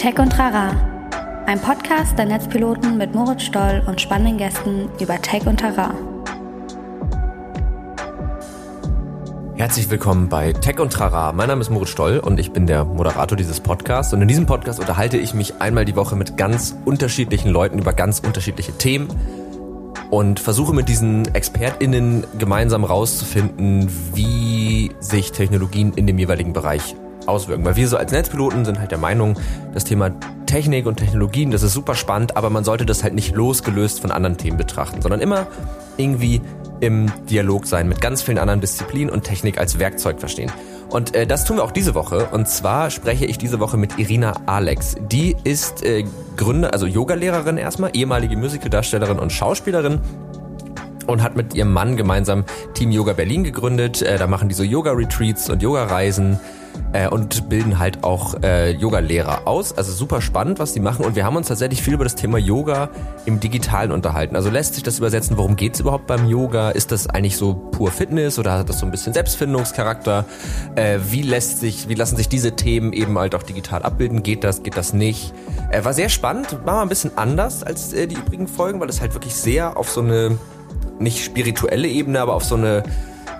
Tech und Trara, ein Podcast der Netzpiloten mit Moritz Stoll und spannenden Gästen über Tech und Trara. Herzlich willkommen bei Tech und Trara. Mein Name ist Moritz Stoll und ich bin der Moderator dieses Podcasts. Und in diesem Podcast unterhalte ich mich einmal die Woche mit ganz unterschiedlichen Leuten über ganz unterschiedliche Themen und versuche mit diesen ExpertInnen gemeinsam rauszufinden, wie sich Technologien in dem jeweiligen Bereich auswirken. Weil wir so als Netzpiloten sind halt der Meinung, das Thema Technik und Technologien, das ist super spannend, aber man sollte das halt nicht losgelöst von anderen Themen betrachten, sondern immer irgendwie im Dialog sein mit ganz vielen anderen Disziplinen und Technik als Werkzeug verstehen. Und äh, das tun wir auch diese Woche. Und zwar spreche ich diese Woche mit Irina Alex. Die ist äh, Gründer, also Yogalehrerin erstmal, ehemalige Musicaldarstellerin und Schauspielerin und hat mit ihrem Mann gemeinsam Team Yoga Berlin gegründet. Äh, da machen die so Yoga-Retreats und Yoga-Reisen äh, und bilden halt auch äh, Yoga-Lehrer aus. Also super spannend, was die machen. Und wir haben uns tatsächlich viel über das Thema Yoga im Digitalen unterhalten. Also lässt sich das übersetzen, worum geht's überhaupt beim Yoga? Ist das eigentlich so pur Fitness oder hat das so ein bisschen Selbstfindungscharakter? Äh, wie lässt sich, wie lassen sich diese Themen eben halt auch digital abbilden? Geht das, geht das nicht? Äh, war sehr spannend, war mal ein bisschen anders als äh, die übrigen Folgen, weil es halt wirklich sehr auf so eine nicht spirituelle Ebene, aber auf so eine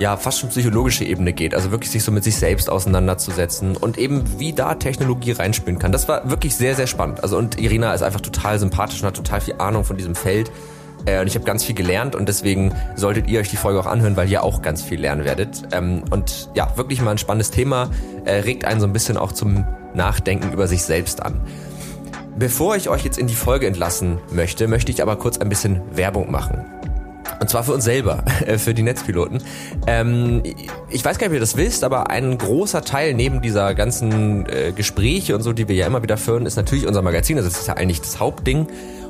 ja fast schon psychologische Ebene geht. Also wirklich sich so mit sich selbst auseinanderzusetzen und eben wie da Technologie reinspielen kann. Das war wirklich sehr, sehr spannend. Also und Irina ist einfach total sympathisch und hat total viel Ahnung von diesem Feld. Äh, und ich habe ganz viel gelernt und deswegen solltet ihr euch die Folge auch anhören, weil ihr auch ganz viel lernen werdet. Ähm, und ja, wirklich mal ein spannendes Thema, äh, regt einen so ein bisschen auch zum Nachdenken über sich selbst an. Bevor ich euch jetzt in die Folge entlassen möchte, möchte ich aber kurz ein bisschen Werbung machen. Und zwar für uns selber, äh, für die Netzpiloten. Ähm, ich weiß gar nicht, ob ihr das wisst, aber ein großer Teil neben dieser ganzen äh, Gespräche und so, die wir ja immer wieder führen, ist natürlich unser Magazin. Also das ist ja eigentlich das Hauptding.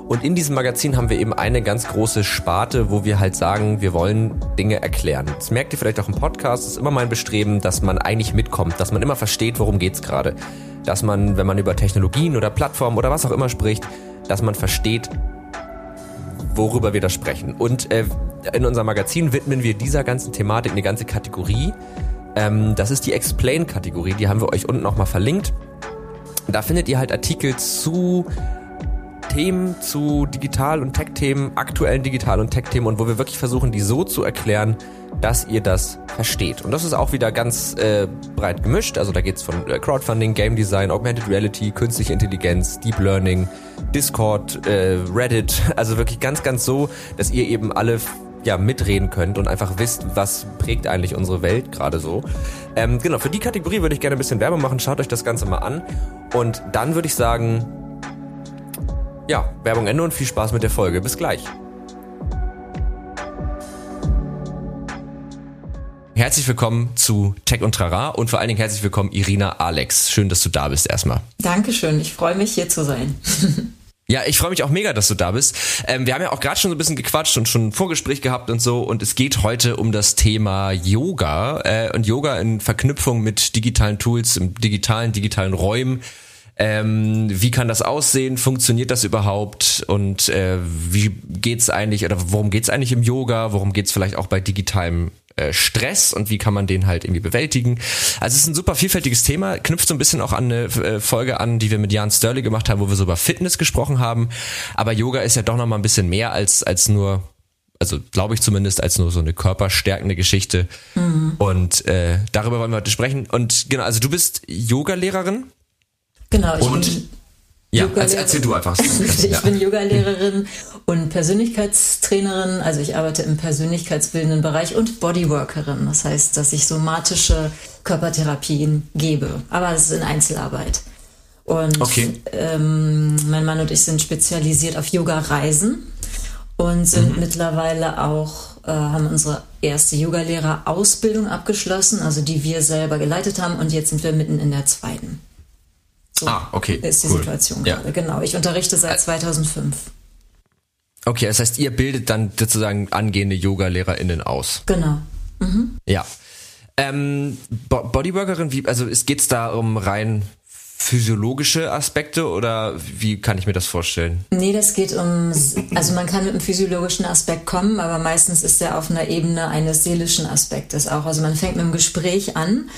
Und in diesem Magazin haben wir eben eine ganz große Sparte, wo wir halt sagen, wir wollen Dinge erklären. Das merkt ihr vielleicht auch im Podcast, das ist immer mein Bestreben, dass man eigentlich mitkommt, dass man immer versteht, worum geht's gerade. Dass man, wenn man über Technologien oder Plattformen oder was auch immer spricht, dass man versteht, worüber wir da sprechen. Und äh, in unserem Magazin widmen wir dieser ganzen Thematik eine ganze Kategorie. Ähm, das ist die Explain-Kategorie, die haben wir euch unten nochmal verlinkt. Da findet ihr halt Artikel zu Themen, zu Digital- und Tech-Themen, aktuellen Digital- und Tech-Themen und wo wir wirklich versuchen, die so zu erklären, dass ihr das versteht. Und das ist auch wieder ganz äh, breit gemischt. Also da geht's von äh, Crowdfunding, Game Design, Augmented Reality, künstliche Intelligenz, Deep Learning, Discord, äh, Reddit. Also wirklich ganz, ganz so, dass ihr eben alle ja, mitreden könnt und einfach wisst, was prägt eigentlich unsere Welt gerade so. Ähm, genau, für die Kategorie würde ich gerne ein bisschen Werbung machen. Schaut euch das Ganze mal an. Und dann würde ich sagen, ja, Werbung Ende und viel Spaß mit der Folge. Bis gleich. Herzlich willkommen zu Tech und Trara und vor allen Dingen herzlich willkommen Irina Alex. Schön, dass du da bist erstmal. Dankeschön, ich freue mich hier zu sein. Ja, ich freue mich auch mega, dass du da bist. Ähm, wir haben ja auch gerade schon so ein bisschen gequatscht und schon ein Vorgespräch gehabt und so. Und es geht heute um das Thema Yoga äh, und Yoga in Verknüpfung mit digitalen Tools, im digitalen, digitalen Räumen. Ähm, wie kann das aussehen? Funktioniert das überhaupt? Und äh, wie geht's eigentlich oder worum geht's eigentlich im Yoga? Worum geht's vielleicht auch bei digitalem äh, Stress und wie kann man den halt irgendwie bewältigen. Also es ist ein super vielfältiges Thema, knüpft so ein bisschen auch an eine äh, Folge an, die wir mit Jan Sterling gemacht haben, wo wir so über Fitness gesprochen haben. Aber Yoga ist ja doch nochmal ein bisschen mehr als, als nur also glaube ich zumindest als nur so eine körperstärkende Geschichte. Mhm. Und äh, darüber wollen wir heute sprechen. Und genau, also du bist Yoga-Lehrerin. Genau, ich und bin ja, erzähl, erzähl du einfach. ich bin Yoga-Lehrerin und Persönlichkeitstrainerin. Also ich arbeite im persönlichkeitsbildenden Bereich und Bodyworkerin. Das heißt, dass ich somatische Körpertherapien gebe. Aber es ist in Einzelarbeit. Und okay. ähm, mein Mann und ich sind spezialisiert auf Yoga-Reisen und sind mhm. mittlerweile auch, äh, haben unsere erste Yoga-Lehrer-Ausbildung abgeschlossen, also die wir selber geleitet haben. Und jetzt sind wir mitten in der zweiten. So ah, okay. Ist die cool. Situation ja. gerade. Genau. Ich unterrichte seit 2005. Okay, das heißt, ihr bildet dann sozusagen angehende Yoga-LehrerInnen aus. Genau. Mhm. Ja. Ähm, Bodyworkerin, wie, also es geht's da um rein physiologische Aspekte oder wie kann ich mir das vorstellen? Nee, das geht um, also man kann mit einem physiologischen Aspekt kommen, aber meistens ist er auf einer Ebene eines seelischen Aspektes auch. Also man fängt mit einem Gespräch an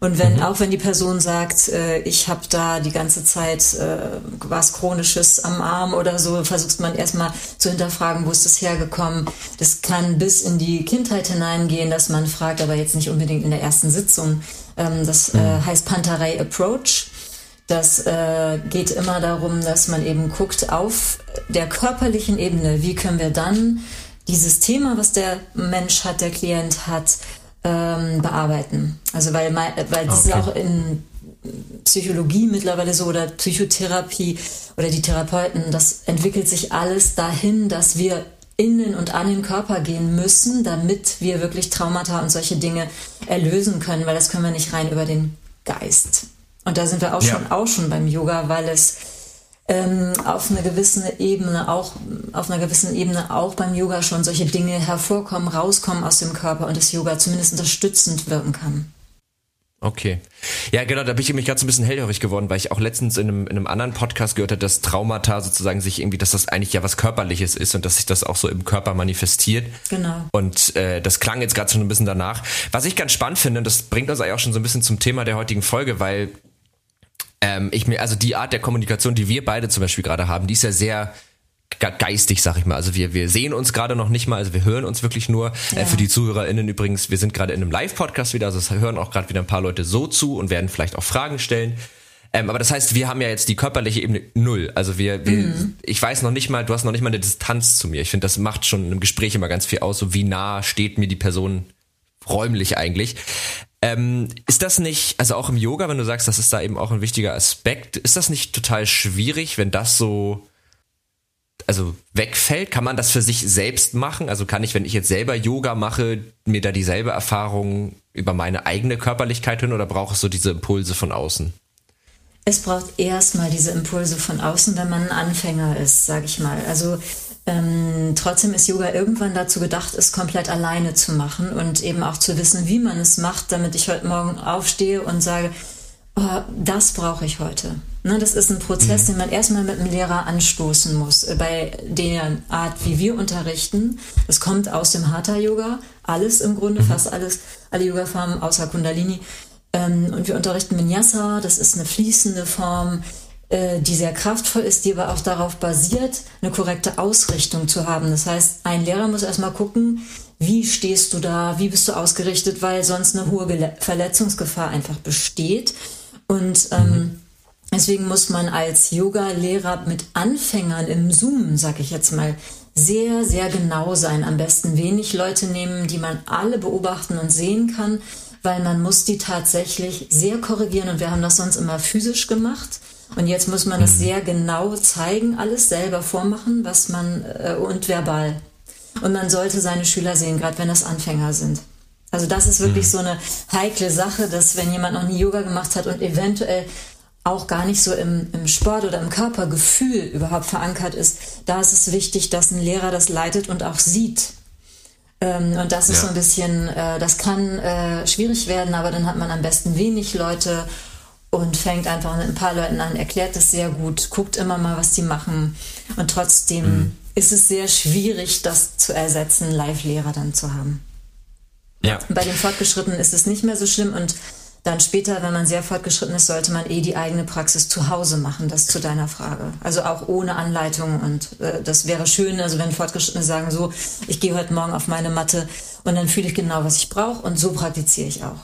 Und wenn, mhm. auch wenn die Person sagt, äh, ich habe da die ganze Zeit äh, was Chronisches am Arm oder so, versucht man erstmal zu hinterfragen, wo ist das hergekommen. Das kann bis in die Kindheit hineingehen, dass man fragt, aber jetzt nicht unbedingt in der ersten Sitzung. Ähm, das äh, mhm. heißt Pantarei Approach. Das äh, geht immer darum, dass man eben guckt auf der körperlichen Ebene, wie können wir dann dieses Thema, was der Mensch hat, der Klient hat, ähm, bearbeiten. Also weil, weil das okay. ist auch in Psychologie mittlerweile so oder Psychotherapie oder die Therapeuten, das entwickelt sich alles dahin, dass wir innen und an den Körper gehen müssen, damit wir wirklich Traumata und solche Dinge erlösen können, weil das können wir nicht rein über den Geist. Und da sind wir auch ja. schon auch schon beim Yoga, weil es ähm, auf einer gewissen Ebene auch auf einer gewissen Ebene auch beim Yoga schon solche Dinge hervorkommen, rauskommen aus dem Körper und das Yoga zumindest unterstützend wirken kann. Okay. Ja, genau, da bin ich nämlich gerade so ein bisschen hellhörig geworden, weil ich auch letztens in einem, in einem anderen Podcast gehört habe, dass Traumata sozusagen sich irgendwie, dass das eigentlich ja was Körperliches ist und dass sich das auch so im Körper manifestiert. Genau. Und äh, das klang jetzt gerade schon ein bisschen danach. Was ich ganz spannend finde, und das bringt uns eigentlich auch schon so ein bisschen zum Thema der heutigen Folge, weil ähm, ich mir, also die Art der Kommunikation, die wir beide zum Beispiel gerade haben, die ist ja sehr geistig, sag ich mal. Also wir, wir sehen uns gerade noch nicht mal, also wir hören uns wirklich nur. Äh, ja. Äh, für die ZuhörerInnen übrigens, wir sind gerade in einem Live-Podcast wieder, also es hören auch gerade wieder ein paar Leute so zu und werden vielleicht auch Fragen stellen. Ähm, aber das heißt, wir haben ja jetzt die körperliche Ebene null. Also wir, wir mhm. ich weiß noch nicht mal, du hast noch nicht mal eine Distanz zu mir. Ich finde, das macht schon im Gespräch immer ganz viel aus, so wie nah steht mir die Person räumlich eigentlich. Ähm, ist das nicht, also auch im Yoga, wenn du sagst, das ist da eben auch ein wichtiger Aspekt, ist das nicht total schwierig, wenn das so also wegfällt? Kann man das für sich selbst machen? Also kann ich, wenn ich jetzt selber Yoga mache, mir da dieselbe Erfahrung über meine eigene Körperlichkeit hin oder brauche ich so diese Impulse von außen? Es braucht erstmal diese Impulse von außen, wenn man ein Anfänger ist, sage ich mal. Also ähm, trotzdem ist Yoga irgendwann dazu gedacht, es komplett alleine zu machen und eben auch zu wissen, wie man es macht, damit ich heute Morgen aufstehe und sage, oh, das brauche ich heute. Ne, das ist ein Prozess, mhm. den man erstmal mit dem Lehrer anstoßen muss. Äh, bei der Art, wie wir unterrichten, das kommt aus dem Hatha-Yoga, alles im Grunde, mhm. fast alles, alle Yoga-Formen außer Kundalini. Ähm, und wir unterrichten Vinyasa, das ist eine fließende Form, die sehr kraftvoll ist, die aber auch darauf basiert, eine korrekte Ausrichtung zu haben. Das heißt, ein Lehrer muss erstmal gucken, wie stehst du da, wie bist du ausgerichtet, weil sonst eine hohe Verletzungsgefahr einfach besteht. Und ähm, mhm. deswegen muss man als Yoga-Lehrer mit Anfängern im Zoom, sag ich jetzt mal, sehr, sehr genau sein. Am besten wenig Leute nehmen, die man alle beobachten und sehen kann, weil man muss die tatsächlich sehr korrigieren und wir haben das sonst immer physisch gemacht. Und jetzt muss man es mhm. sehr genau zeigen, alles selber vormachen, was man äh, und verbal. Und man sollte seine Schüler sehen, gerade wenn das Anfänger sind. Also das ist wirklich mhm. so eine heikle Sache, dass wenn jemand noch nie Yoga gemacht hat und eventuell auch gar nicht so im, im Sport oder im Körpergefühl überhaupt verankert ist, da ist es wichtig, dass ein Lehrer das leitet und auch sieht. Ähm, und das ist ja. so ein bisschen, äh, das kann äh, schwierig werden, aber dann hat man am besten wenig Leute und fängt einfach mit ein paar Leuten an, erklärt das sehr gut, guckt immer mal, was die machen. Und trotzdem mhm. ist es sehr schwierig, das zu ersetzen, Live-Lehrer dann zu haben. Ja. Bei den Fortgeschrittenen ist es nicht mehr so schlimm und dann später, wenn man sehr fortgeschritten ist, sollte man eh die eigene Praxis zu Hause machen, das zu deiner Frage. Also auch ohne Anleitung und äh, das wäre schön, also wenn Fortgeschrittene sagen so, ich gehe heute Morgen auf meine Matte und dann fühle ich genau, was ich brauche und so praktiziere ich auch.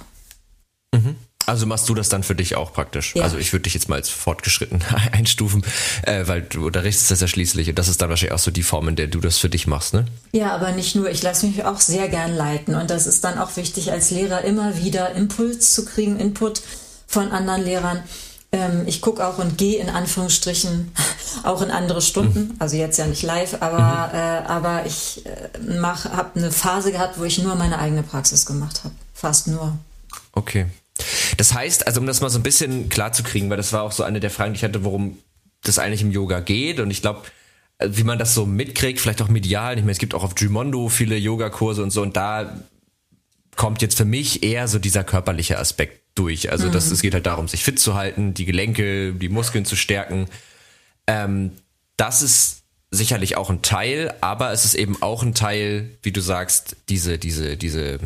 Mhm. Also machst du das dann für dich auch praktisch? Ja. Also ich würde dich jetzt mal als fortgeschritten einstufen, äh, weil du unterrichtest das ja schließlich und das ist dann wahrscheinlich auch so die Form, in der du das für dich machst, ne? Ja, aber nicht nur. Ich lasse mich auch sehr gern leiten und das ist dann auch wichtig als Lehrer immer wieder Impuls zu kriegen, Input von anderen Lehrern. Ähm, ich gucke auch und gehe in Anführungsstrichen auch in andere Stunden, mhm. also jetzt ja nicht live, aber, mhm. äh, aber ich äh, habe eine Phase gehabt, wo ich nur meine eigene Praxis gemacht habe. Fast nur. Okay. Das heißt, also um das mal so ein bisschen klar zu kriegen, weil das war auch so eine der Fragen, die ich hatte, worum das eigentlich im Yoga geht. Und ich glaube, äh, wie man das so mitkriegt, vielleicht auch medial. Ich meine, es gibt auch auf Jumondo viele Yogakurse und so. Und da kommt jetzt für mich eher so dieser körperliche Aspekt durch. Also mhm. das, es geht halt darum, sich fit zu halten, die Gelenke, die Muskeln zu stärken. Ähm, das ist sicherlich auch ein Teil, aber es ist eben auch ein Teil, wie du sagst, diese, diese, diese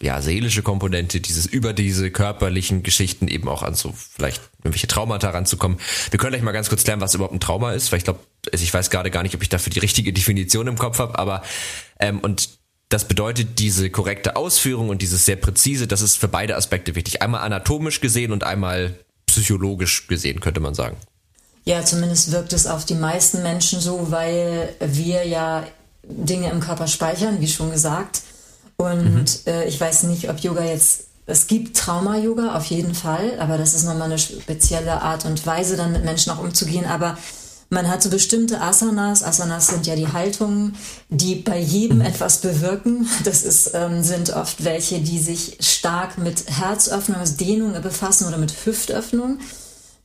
ja, seelische Komponente, dieses über diese körperlichen Geschichten eben auch an so vielleicht irgendwelche Traumata ranzukommen. Wir können gleich mal ganz kurz klären, was überhaupt ein Trauma ist, weil ich glaube, also ich weiß gerade gar nicht, ob ich dafür die richtige Definition im Kopf habe, aber ähm, und das bedeutet diese korrekte Ausführung und dieses sehr präzise, das ist für beide Aspekte wichtig. Einmal anatomisch gesehen und einmal psychologisch gesehen, könnte man sagen. Ja, zumindest wirkt es auf die meisten Menschen so, weil wir ja Dinge im Körper speichern, wie schon gesagt. Und mhm. äh, ich weiß nicht, ob Yoga jetzt, es gibt Trauma-Yoga auf jeden Fall, aber das ist nochmal eine spezielle Art und Weise, dann mit Menschen auch umzugehen. Aber man hat so bestimmte Asanas. Asanas sind ja die Haltungen, die bei jedem mhm. etwas bewirken. Das ist, ähm, sind oft welche, die sich stark mit Herzöffnung, also Dehnung befassen oder mit Hüftöffnung.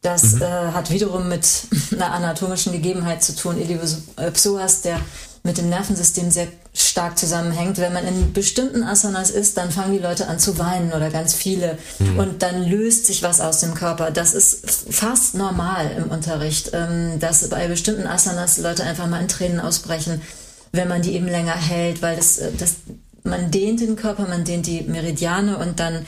Das mhm. äh, hat wiederum mit einer anatomischen Gegebenheit zu tun. Ilios äh, Psoas, der mit dem Nervensystem sehr stark zusammenhängt. Wenn man in bestimmten Asanas ist, dann fangen die Leute an zu weinen oder ganz viele. Mhm. Und dann löst sich was aus dem Körper. Das ist fast normal im Unterricht, ähm, dass bei bestimmten Asanas Leute einfach mal in Tränen ausbrechen, wenn man die eben länger hält, weil das, äh, das, man dehnt den Körper, man dehnt die Meridiane und dann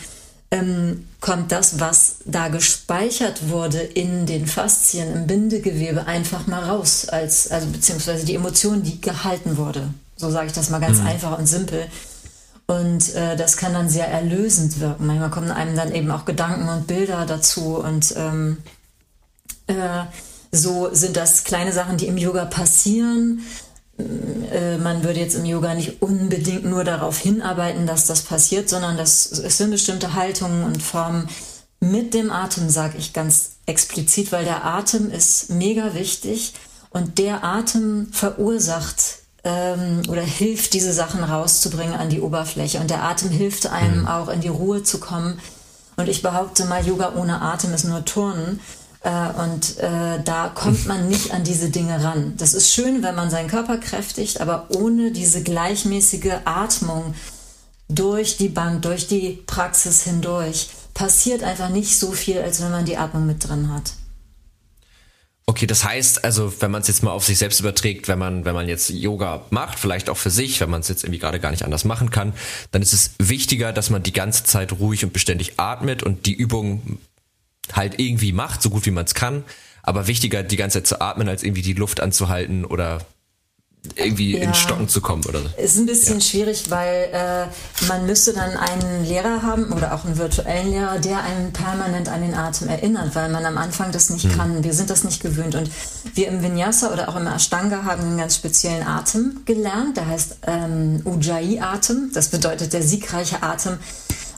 ähm, kommt das, was da gespeichert wurde in den Faszien, im Bindegewebe, einfach mal raus, als, also beziehungsweise die Emotion, die gehalten wurde. So sage ich das mal ganz mhm. einfach und simpel. Und äh, das kann dann sehr erlösend wirken. Manchmal kommen einem dann eben auch Gedanken und Bilder dazu. Und ähm, äh, so sind das kleine Sachen, die im Yoga passieren, man würde jetzt im Yoga nicht unbedingt nur darauf hinarbeiten, dass das passiert, sondern das, es sind bestimmte Haltungen und Formen mit dem Atem, sage ich ganz explizit, weil der Atem ist mega wichtig und der Atem verursacht ähm, oder hilft, diese Sachen rauszubringen an die Oberfläche. Und der Atem hilft einem mhm. auch in die Ruhe zu kommen. Und ich behaupte mal, Yoga ohne Atem ist nur Turnen. Äh, und äh, da kommt man nicht an diese Dinge ran. Das ist schön, wenn man seinen Körper kräftigt, aber ohne diese gleichmäßige Atmung durch die Bank, durch die Praxis hindurch, passiert einfach nicht so viel, als wenn man die Atmung mit drin hat. Okay, das heißt also, wenn man es jetzt mal auf sich selbst überträgt, wenn man, wenn man jetzt Yoga macht, vielleicht auch für sich, wenn man es jetzt irgendwie gerade gar nicht anders machen kann, dann ist es wichtiger, dass man die ganze Zeit ruhig und beständig atmet und die Übung halt irgendwie macht, so gut wie man es kann. Aber wichtiger, die ganze Zeit zu atmen, als irgendwie die Luft anzuhalten oder irgendwie ja. ins Stocken zu kommen oder so. Ist ein bisschen ja. schwierig, weil äh, man müsste dann einen Lehrer haben oder auch einen virtuellen Lehrer, der einen permanent an den Atem erinnert, weil man am Anfang das nicht hm. kann. Wir sind das nicht gewöhnt und wir im Vinyasa oder auch im Ashtanga haben einen ganz speziellen Atem gelernt, der heißt ähm, Ujjayi-Atem. Das bedeutet der siegreiche Atem.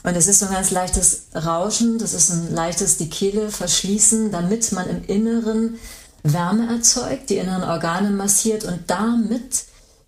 Und es ist so ein ganz leichtes Rauschen, das ist ein leichtes die Kehle verschließen, damit man im Inneren Wärme erzeugt, die inneren Organe massiert und damit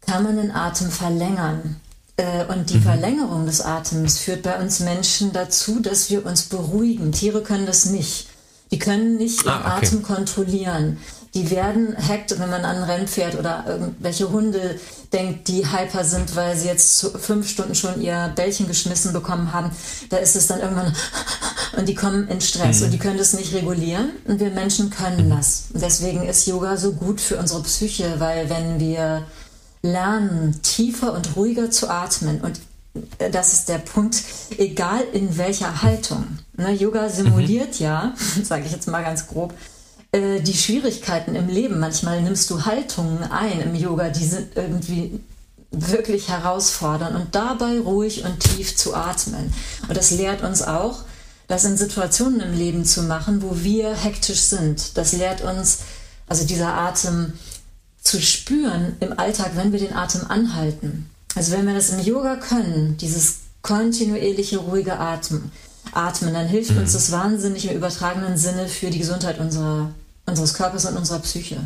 kann man den Atem verlängern. Äh, und die mhm. Verlängerung des Atems führt bei uns Menschen dazu, dass wir uns beruhigen. Tiere können das nicht. Die können nicht ihren ah, okay. Atem kontrollieren die werden hackt, wenn man an ein Rennpferd oder irgendwelche Hunde denkt, die hyper sind, weil sie jetzt fünf Stunden schon ihr Bällchen geschmissen bekommen haben. Da ist es dann irgendwann und die kommen in Stress mhm. und die können das nicht regulieren und wir Menschen können das. deswegen ist Yoga so gut für unsere Psyche, weil wenn wir lernen, tiefer und ruhiger zu atmen und äh, das ist der Punkt, egal in welcher Haltung. Ne, Yoga simuliert mhm. ja, sage ich jetzt mal ganz grob, äh, die Schwierigkeiten im Leben. Manchmal nimmst du Haltungen ein im Yoga, die sind irgendwie wirklich herausfordernd und dabei ruhig und tief zu atmen. Und das lehrt uns auch, das in Situationen im Leben zu machen, wo wir hektisch sind. Das lehrt uns, also dieser Atem zu spüren im Alltag, wenn wir den Atem anhalten. Also wenn wir das im Yoga können, dieses kontinuierliche ruhige Atmen, atmen, dann hilft mhm. uns das wahnsinnig im übertragenen Sinne für die Gesundheit unserer, unseres Körpers und unserer Psyche.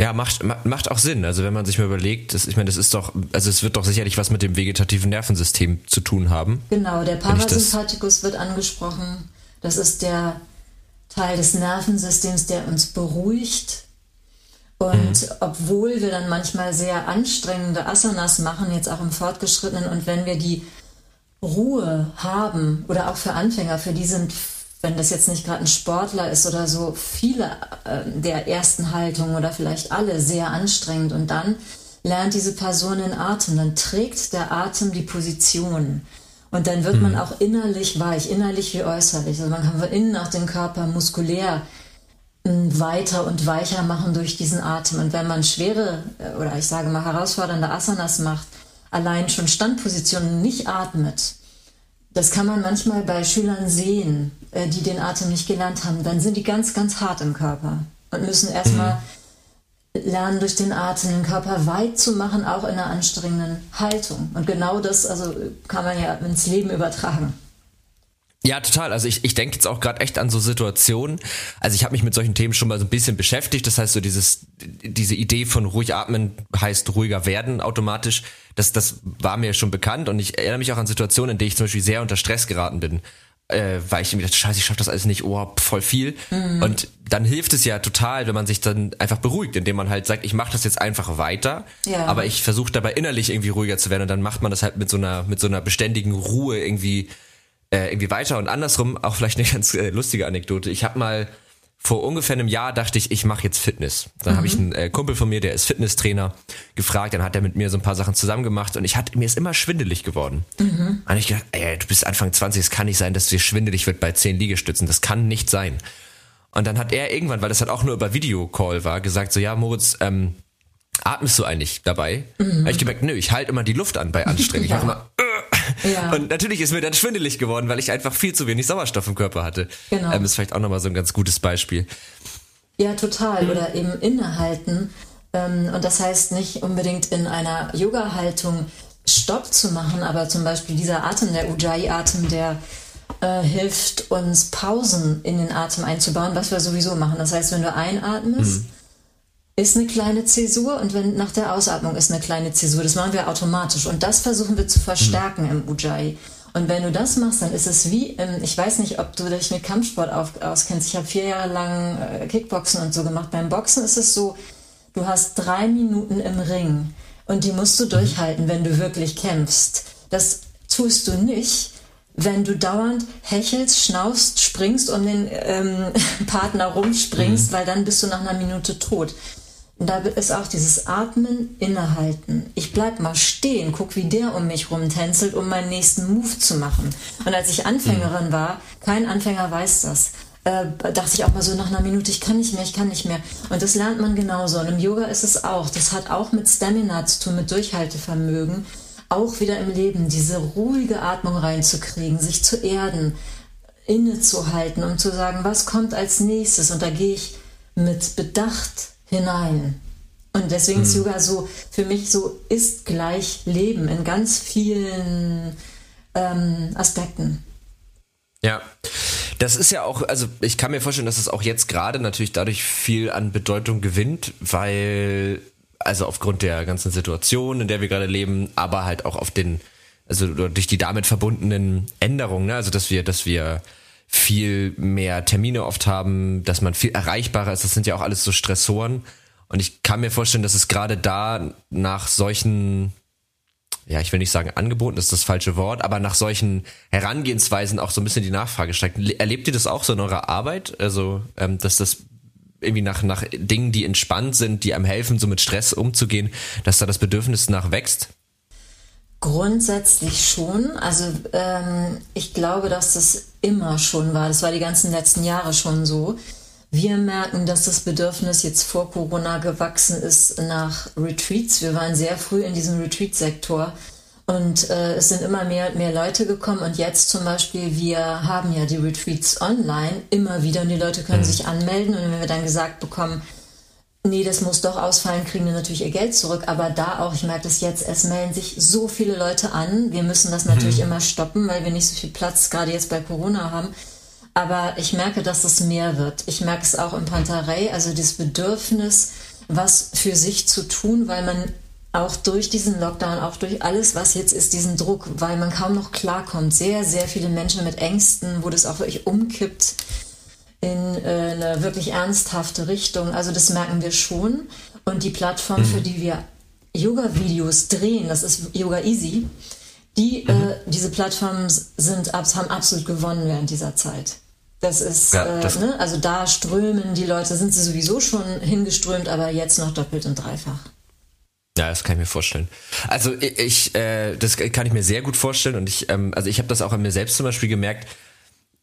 Ja, macht, macht auch Sinn. Also wenn man sich mal überlegt, das, ich meine, das ist doch, also es wird doch sicherlich was mit dem vegetativen Nervensystem zu tun haben. Genau, der Parasympathikus wird angesprochen. Das ist der Teil des Nervensystems, der uns beruhigt. Und mhm. obwohl wir dann manchmal sehr anstrengende Asanas machen, jetzt auch im Fortgeschrittenen, und wenn wir die Ruhe haben oder auch für Anfänger, für die sind, wenn das jetzt nicht gerade ein Sportler ist oder so, viele äh, der ersten Haltungen oder vielleicht alle sehr anstrengend und dann lernt diese Person den Atem, dann trägt der Atem die Position. Und dann wird man mhm. auch innerlich weich, innerlich wie äußerlich. Also man kann von innen auch den Körper muskulär hm, weiter und weicher machen durch diesen Atem. Und wenn man schwere äh, oder ich sage mal herausfordernde Asanas macht, allein schon Standpositionen nicht atmet, das kann man manchmal bei Schülern sehen, äh, die den Atem nicht gelernt haben. Dann sind die ganz, ganz hart im Körper und müssen erstmal lernen, durch den Atem den Körper weit zu machen, auch in einer anstrengenden Haltung. Und genau das also, kann man ja ins Leben übertragen. Ja, total. Also ich, ich denke jetzt auch gerade echt an so Situationen. Also ich habe mich mit solchen Themen schon mal so ein bisschen beschäftigt. Das heißt, so dieses, diese Idee von ruhig atmen heißt ruhiger werden automatisch. Das, das war mir schon bekannt und ich erinnere mich auch an Situationen, in denen ich zum Beispiel sehr unter Stress geraten bin. Äh, weil ich mir dachte, scheiße, ich schaffe das alles nicht, oh, voll viel. Mhm. Und dann hilft es ja total, wenn man sich dann einfach beruhigt, indem man halt sagt, ich mache das jetzt einfach weiter, ja. aber ich versuche dabei innerlich irgendwie ruhiger zu werden und dann macht man das halt mit so einer, mit so einer beständigen Ruhe irgendwie äh, irgendwie weiter und andersrum auch vielleicht eine ganz äh, lustige Anekdote. Ich habe mal vor ungefähr einem Jahr dachte ich, ich mache jetzt Fitness. Dann mhm. habe ich einen äh, Kumpel von mir, der ist Fitnesstrainer, gefragt. Dann hat er mit mir so ein paar Sachen zusammen gemacht und ich hatte mir ist immer schwindelig geworden. Mhm. Und ich gedacht, ey, du bist Anfang 20, es kann nicht sein, dass dir schwindelig wird bei 10 Liegestützen. Das kann nicht sein. Und dann hat er irgendwann, weil das halt auch nur über Videocall war, gesagt so, ja Moritz, ähm, atmest du eigentlich dabei? Mhm. Habe ich gemerkt, nö, ich halte immer die Luft an bei Anstrengung. ja. Ich mache immer, äh. Ja. Und natürlich ist mir dann schwindelig geworden, weil ich einfach viel zu wenig Sauerstoff im Körper hatte. Genau. Ähm, ist vielleicht auch nochmal so ein ganz gutes Beispiel. Ja, total. Oder eben innehalten. Ähm, und das heißt nicht unbedingt in einer Yoga-Haltung Stopp zu machen, aber zum Beispiel dieser Atem, der Ujjayi-Atem, der äh, hilft uns Pausen in den Atem einzubauen, was wir sowieso machen. Das heißt, wenn du einatmest, mhm ist eine kleine Zäsur und wenn nach der Ausatmung ist eine kleine Zäsur. Das machen wir automatisch und das versuchen wir zu verstärken mhm. im Ujjayi. Und wenn du das machst, dann ist es wie, im, ich weiß nicht, ob du dich mit Kampfsport auf, auskennst. Ich habe vier Jahre lang äh, Kickboxen und so gemacht. Beim Boxen ist es so, du hast drei Minuten im Ring und die musst du mhm. durchhalten, wenn du wirklich kämpfst. Das tust du nicht, wenn du dauernd hechelst, schnaufst, springst um den ähm, Partner rumspringst, mhm. weil dann bist du nach einer Minute tot. Und da ist auch dieses Atmen, Innehalten. Ich bleib mal stehen, guck, wie der um mich rumtänzelt, um meinen nächsten Move zu machen. Und als ich Anfängerin mhm. war, kein Anfänger weiß das, äh, dachte ich auch mal so nach einer Minute, ich kann nicht mehr, ich kann nicht mehr. Und das lernt man genauso. Und im Yoga ist es auch. Das hat auch mit Stamina zu tun, mit Durchhaltevermögen. Auch wieder im Leben, diese ruhige Atmung reinzukriegen, sich zu erden, innezuhalten und zu sagen, was kommt als nächstes. Und da gehe ich mit Bedacht hinein. Und deswegen ist mhm. Yoga so für mich so ist gleich Leben in ganz vielen ähm, Aspekten. Ja, das ist ja auch, also ich kann mir vorstellen, dass es auch jetzt gerade natürlich dadurch viel an Bedeutung gewinnt, weil, also aufgrund der ganzen Situation, in der wir gerade leben, aber halt auch auf den, also durch die damit verbundenen Änderungen, ne? also dass wir, dass wir viel mehr Termine oft haben, dass man viel erreichbarer ist. Das sind ja auch alles so Stressoren. Und ich kann mir vorstellen, dass es gerade da nach solchen, ja, ich will nicht sagen Angeboten, das ist das falsche Wort, aber nach solchen Herangehensweisen auch so ein bisschen die Nachfrage steigt. Erlebt ihr das auch so in eurer Arbeit? Also, ähm, dass das irgendwie nach, nach Dingen, die entspannt sind, die einem helfen, so mit Stress umzugehen, dass da das Bedürfnis nach wächst? Grundsätzlich schon. Also ähm, ich glaube, dass das immer schon war. Das war die ganzen letzten Jahre schon so. Wir merken, dass das Bedürfnis jetzt vor Corona gewachsen ist nach Retreats. Wir waren sehr früh in diesem Retreat-Sektor und äh, es sind immer mehr und mehr Leute gekommen. Und jetzt zum Beispiel, wir haben ja die Retreats online immer wieder und die Leute können mhm. sich anmelden. Und wenn wir dann gesagt bekommen, nee, das muss doch ausfallen, kriegen wir natürlich ihr Geld zurück. Aber da auch, ich merke das jetzt, es melden sich so viele Leute an. Wir müssen das natürlich mhm. immer stoppen, weil wir nicht so viel Platz gerade jetzt bei Corona haben. Aber ich merke, dass es mehr wird. Ich merke es auch im Pantarei, also das Bedürfnis, was für sich zu tun, weil man auch durch diesen Lockdown, auch durch alles, was jetzt ist, diesen Druck, weil man kaum noch klarkommt. Sehr, sehr viele Menschen mit Ängsten, wo das auch wirklich umkippt in äh, eine wirklich ernsthafte Richtung. Also das merken wir schon. Und die Plattform, mhm. für die wir Yoga-Videos drehen, das ist Yoga Easy, die, äh, mhm. äh, diese Plattformen sind, haben absolut gewonnen während dieser Zeit. Das ist, ja, das äh, ne? also da strömen die Leute, sind sie sowieso schon hingeströmt, aber jetzt noch doppelt und dreifach. Ja, das kann ich mir vorstellen. Also ich, äh, das kann ich mir sehr gut vorstellen und ich, ähm, also ich habe das auch an mir selbst zum Beispiel gemerkt.